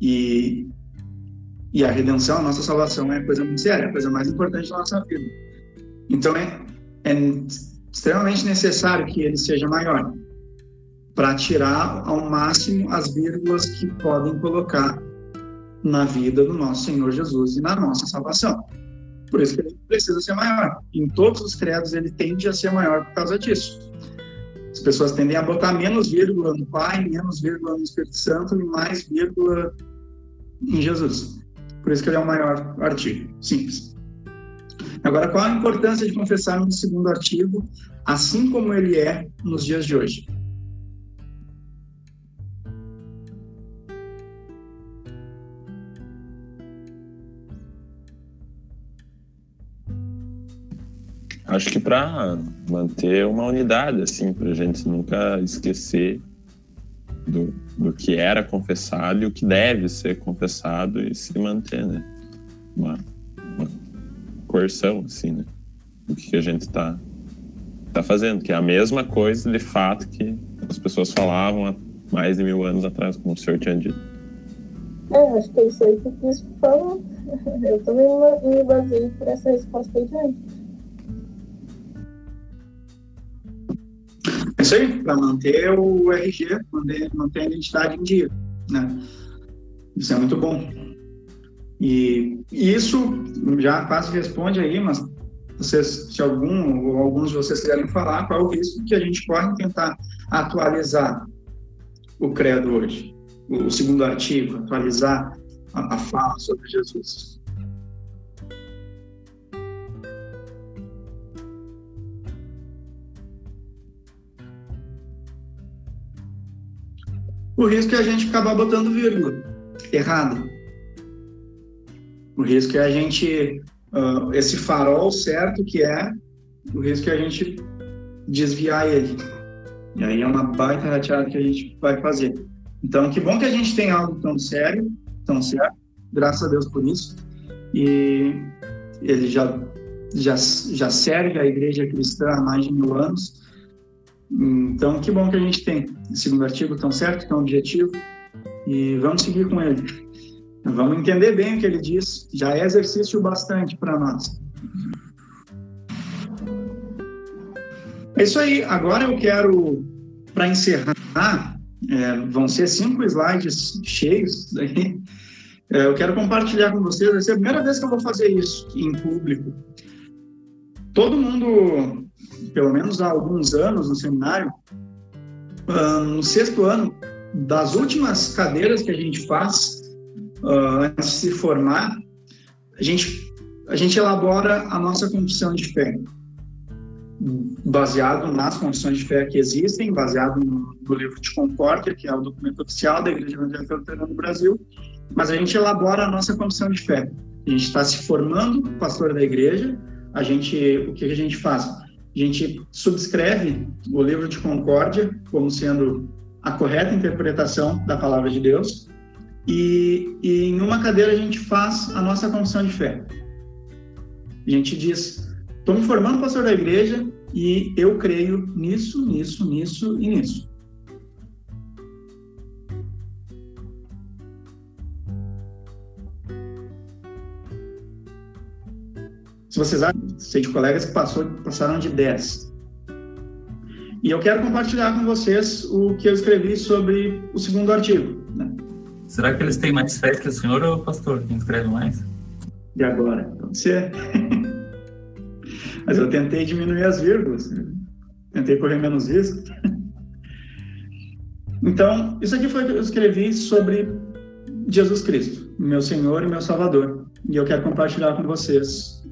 E e a redenção, a nossa salvação é coisa muito séria, é a coisa mais importante da nossa vida. Então é, é extremamente necessário que ele seja maior para tirar ao máximo as vírgulas que podem colocar na vida do nosso Senhor Jesus e na nossa salvação. Por isso que ele precisa ser maior. Em todos os credos ele tende a ser maior por causa disso. As pessoas tendem a botar menos vírgula no Pai, menos vírgula no Espírito Santo e mais vírgula em Jesus. Por isso que ele é o maior artigo. Simples. Agora, qual a importância de confessar no segundo artigo, assim como ele é nos dias de hoje? Acho que para manter uma unidade, assim, para a gente nunca esquecer do, do que era confessado e o que deve ser confessado e se manter, né? Uma, coerção, assim, né? Do que a gente está tá fazendo, que é a mesma coisa, de fato, que as pessoas falavam há mais de mil anos atrás, como o senhor tinha dito. É, acho que é isso aí que o Cristo falou. [LAUGHS] Eu também me baseei por essa resposta aí também. É isso aí, para manter o RG, manter, manter a identidade em dia. Né? Isso é muito bom. E isso já quase responde aí, mas vocês, se algum ou alguns de vocês quiserem falar, qual é o risco que a gente pode tentar atualizar o credo hoje? O segundo artigo, atualizar a, a fala sobre Jesus. O risco é a gente acabar botando vírgula errada. O risco é a gente, uh, esse farol certo que é, o risco é a gente desviar ele. E aí é uma baita rateada que a gente vai fazer. Então, que bom que a gente tem algo tão sério, tão certo, graças a Deus por isso. E ele já, já, já serve a igreja cristã há mais de mil anos então, que bom que a gente tem esse segundo artigo tão certo, tão objetivo, e vamos seguir com ele. Vamos entender bem o que ele diz, já é exercício bastante para nós. É isso aí, agora eu quero, para encerrar, é, vão ser cinco slides cheios, daí, é, eu quero compartilhar com vocês, vai ser a primeira vez que eu vou fazer isso em público. Todo mundo pelo menos há alguns anos no seminário, uh, no sexto ano, das últimas cadeiras que a gente faz uh, antes de se formar, a gente, a gente elabora a nossa confissão de fé, baseado nas confissões de fé que existem, baseado no, no livro de Concórdia, que é o documento oficial da Igreja Evangélica Luterana do Brasil, mas a gente elabora a nossa confissão de fé. A gente está se formando pastor da igreja, a gente, o que a gente faz? a gente subscreve o livro de Concórdia como sendo a correta interpretação da palavra de Deus e, e em uma cadeira a gente faz a nossa confissão de fé. A gente diz: estou me formando pastor da igreja e eu creio nisso, nisso, nisso e nisso. Se vocês acham, sei de colegas que passou, passaram de 10. E eu quero compartilhar com vocês o que eu escrevi sobre o segundo artigo. Né? Será que eles têm mais fé que o senhor ou o pastor? Quem escreve mais? E agora? Pode ser. Mas eu tentei diminuir as vírgulas, tentei correr menos risco. Então, isso aqui foi o que eu escrevi sobre Jesus Cristo, meu Senhor e meu Salvador. E eu quero compartilhar com vocês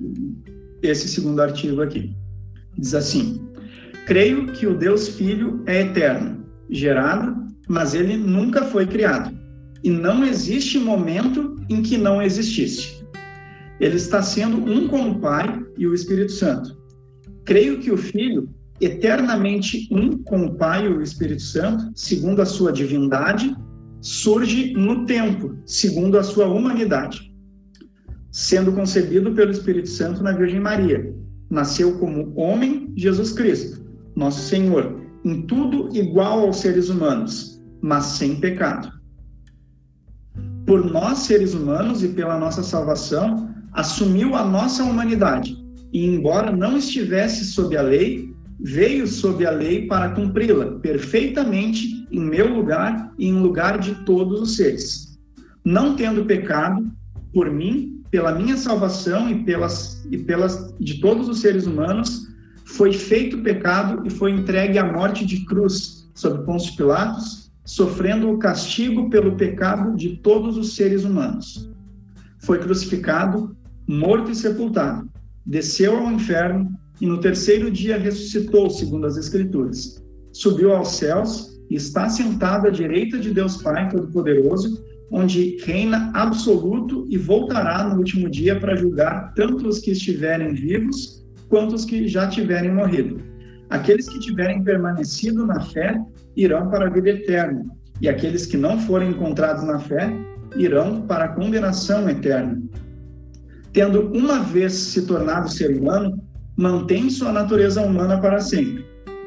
esse segundo artigo aqui. Diz assim: Creio que o Deus Filho é eterno, gerado, mas ele nunca foi criado. E não existe momento em que não existisse. Ele está sendo um com o Pai e o Espírito Santo. Creio que o Filho, eternamente um com o Pai e o Espírito Santo, segundo a sua divindade, surge no tempo, segundo a sua humanidade. Sendo concebido pelo Espírito Santo na Virgem Maria, nasceu como homem Jesus Cristo, nosso Senhor, em tudo igual aos seres humanos, mas sem pecado. Por nós, seres humanos, e pela nossa salvação, assumiu a nossa humanidade e, embora não estivesse sob a lei, veio sob a lei para cumpri-la perfeitamente em meu lugar e em lugar de todos os seres. Não tendo pecado, por mim, pela minha salvação e pelas, e pelas de todos os seres humanos, foi feito pecado e foi entregue à morte de cruz sob Pôncio Pilatos, sofrendo o castigo pelo pecado de todos os seres humanos. Foi crucificado, morto e sepultado. Desceu ao inferno e no terceiro dia ressuscitou, segundo as Escrituras. Subiu aos céus e está sentado à direita de Deus Pai Todo-Poderoso, onde reina absoluto e voltará no último dia para julgar tanto os que estiverem vivos quanto os que já tiverem morrido. Aqueles que tiverem permanecido na fé irão para a vida eterna, e aqueles que não forem encontrados na fé irão para a condenação eterna. Tendo uma vez se tornado ser humano, mantém sua natureza humana para sempre,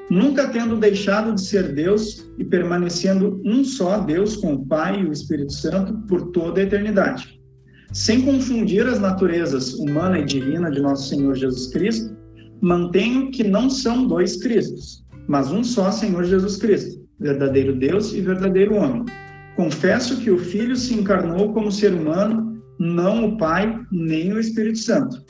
nunca tendo deixado de ser Deus e permanecendo um só Deus com o Pai e o Espírito Santo por toda a eternidade. Sem confundir as naturezas humana e divina de nosso Senhor Jesus Cristo, mantenho que não são dois Cristos, mas um só Senhor Jesus Cristo, verdadeiro Deus e verdadeiro homem. Confesso que o Filho se encarnou como ser humano, não o Pai nem o Espírito Santo.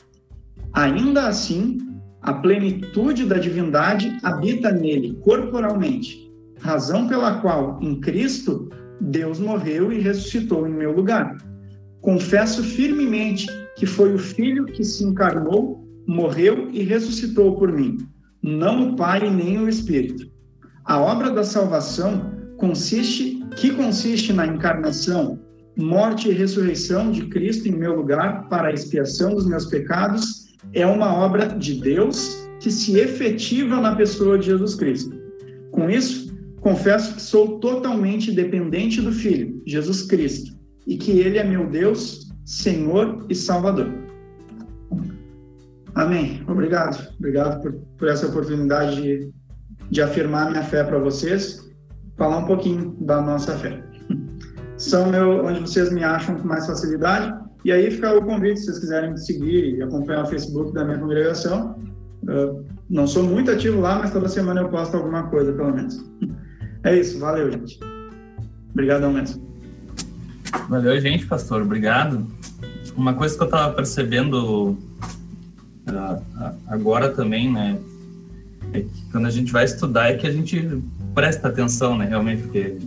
Ainda assim, a plenitude da divindade habita nele corporalmente, razão pela qual, em Cristo, Deus morreu e ressuscitou em meu lugar. Confesso firmemente que foi o Filho que se encarnou, morreu e ressuscitou por mim, não o Pai nem o Espírito. A obra da salvação consiste que consiste na encarnação, morte e ressurreição de Cristo em meu lugar para a expiação dos meus pecados é uma obra de Deus que se efetiva na pessoa de Jesus Cristo. Com isso, confesso que sou totalmente dependente do Filho, Jesus Cristo, e que Ele é meu Deus, Senhor e Salvador. Amém. Obrigado. Obrigado por, por essa oportunidade de, de afirmar minha fé para vocês, falar um pouquinho da nossa fé. [LAUGHS] São onde vocês me acham com mais facilidade. E aí fica o convite, se vocês quiserem seguir e acompanhar o Facebook da minha congregação. Eu não sou muito ativo lá, mas toda semana eu posto alguma coisa, pelo menos. [LAUGHS] É isso, valeu, gente. Obrigadão mesmo. Valeu, gente, pastor. Obrigado. Uma coisa que eu estava percebendo agora também, né, é quando a gente vai estudar é que a gente presta atenção, né, realmente, porque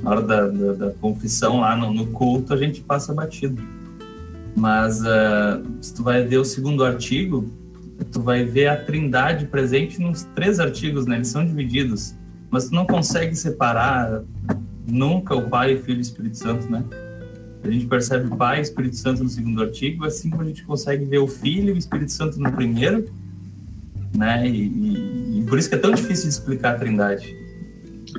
na hora da, da, da confissão lá no, no culto a gente passa batido mas uh, se tu vai ver o segundo artigo, tu vai ver a trindade presente nos três artigos, né? Eles são divididos, mas tu não consegue separar nunca o Pai, o Filho e o Espírito Santo, né? A gente percebe o Pai e o Espírito Santo no segundo artigo, assim como a gente consegue ver o Filho e o Espírito Santo no primeiro, né? E, e, e por isso que é tão difícil de explicar a trindade.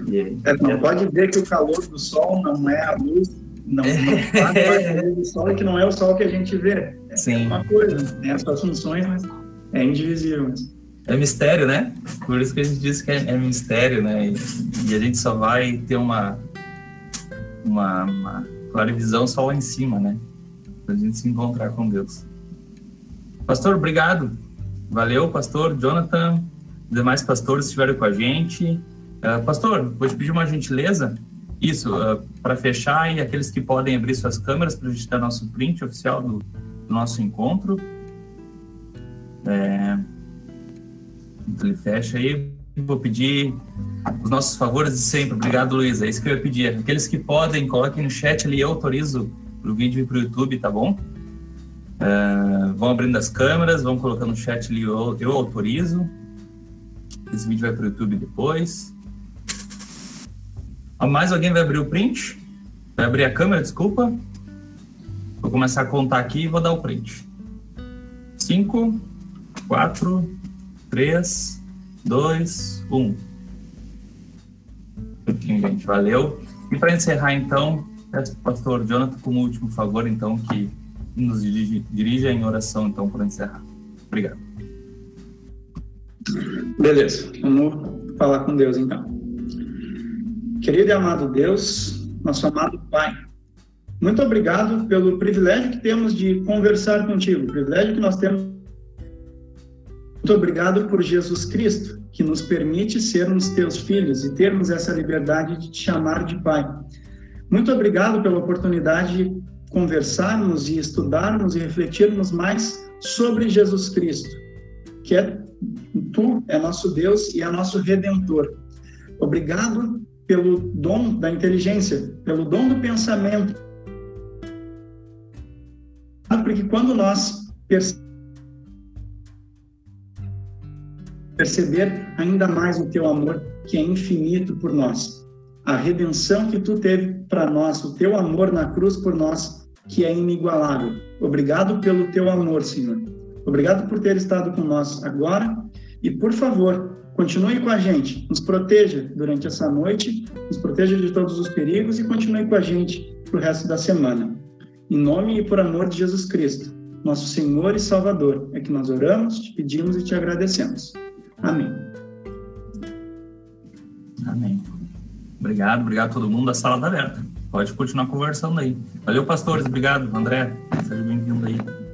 E, é, não pode ver que o calor do sol não é a luz não, não faz parte do sol que não é o sol que a gente vê. Sim. É uma coisa, tem as suas funções, mas é indivisível. É mistério, né? Por isso que a gente diz que é, é mistério, né? E, e, a gente só vai ter uma, uma, uma clara visão só lá em cima, né? Pra gente se encontrar com Deus. Pastor, obrigado. Valeu, pastor Jonathan. Demais pastores estiveram com a gente. Uh, pastor, vou te pedir uma gentileza. Isso, uh, ah, para fechar, e aqueles que podem abrir suas câmeras para a gente dar nosso print oficial do, do nosso encontro. É, Então ele fecha aí. Vou pedir os nossos favores de sempre. Obrigado, Luiz. É isso que eu ia pedir. Aqueles que podem, coloquem no chat ali, eu autorizo o vídeo para o YouTube, tá bom? Uh, vão abrindo as câmeras, vão colocando no chat ali, eu, eu autorizo. Esse vídeo vai para o YouTube depois. Mais alguém vai abrir o print? Vai abrir a câmera, desculpa. Vou começar a contar aqui e vou dar o print. 5, 4, 3, 2, 1. Gente, valeu. E para encerrar, então, peço para o pastor Jonathan como último favor, então, que nos dirija em oração, então, para encerrar. Obrigado. Beleza, vamos falar com Deus, então. Querido e amado Deus, nosso amado Pai, muito obrigado pelo privilégio que temos de conversar contigo, o privilégio que nós temos. Muito obrigado por Jesus Cristo, que nos permite sermos teus filhos e termos essa liberdade de te chamar de Pai. Muito obrigado pela oportunidade de conversarmos e estudarmos e refletirmos mais sobre Jesus Cristo, que é tu, é nosso Deus e é nosso redentor. Obrigado pelo dom da inteligência, pelo dom do pensamento. Porque quando nós perceber ainda mais o teu amor, que é infinito por nós, a redenção que tu teve para nós, o teu amor na cruz por nós, que é inigualável. Obrigado pelo teu amor, Senhor. Obrigado por ter estado com nós agora e, por favor, Continue com a gente, nos proteja durante essa noite, nos proteja de todos os perigos e continue com a gente para o resto da semana. Em nome e por amor de Jesus Cristo, nosso Senhor e Salvador, é que nós oramos, te pedimos e te agradecemos. Amém. Amém. Obrigado, obrigado a todo mundo. A sala está aberta. Pode continuar conversando aí. Valeu, pastores. Obrigado, André. Seja bem-vindo aí.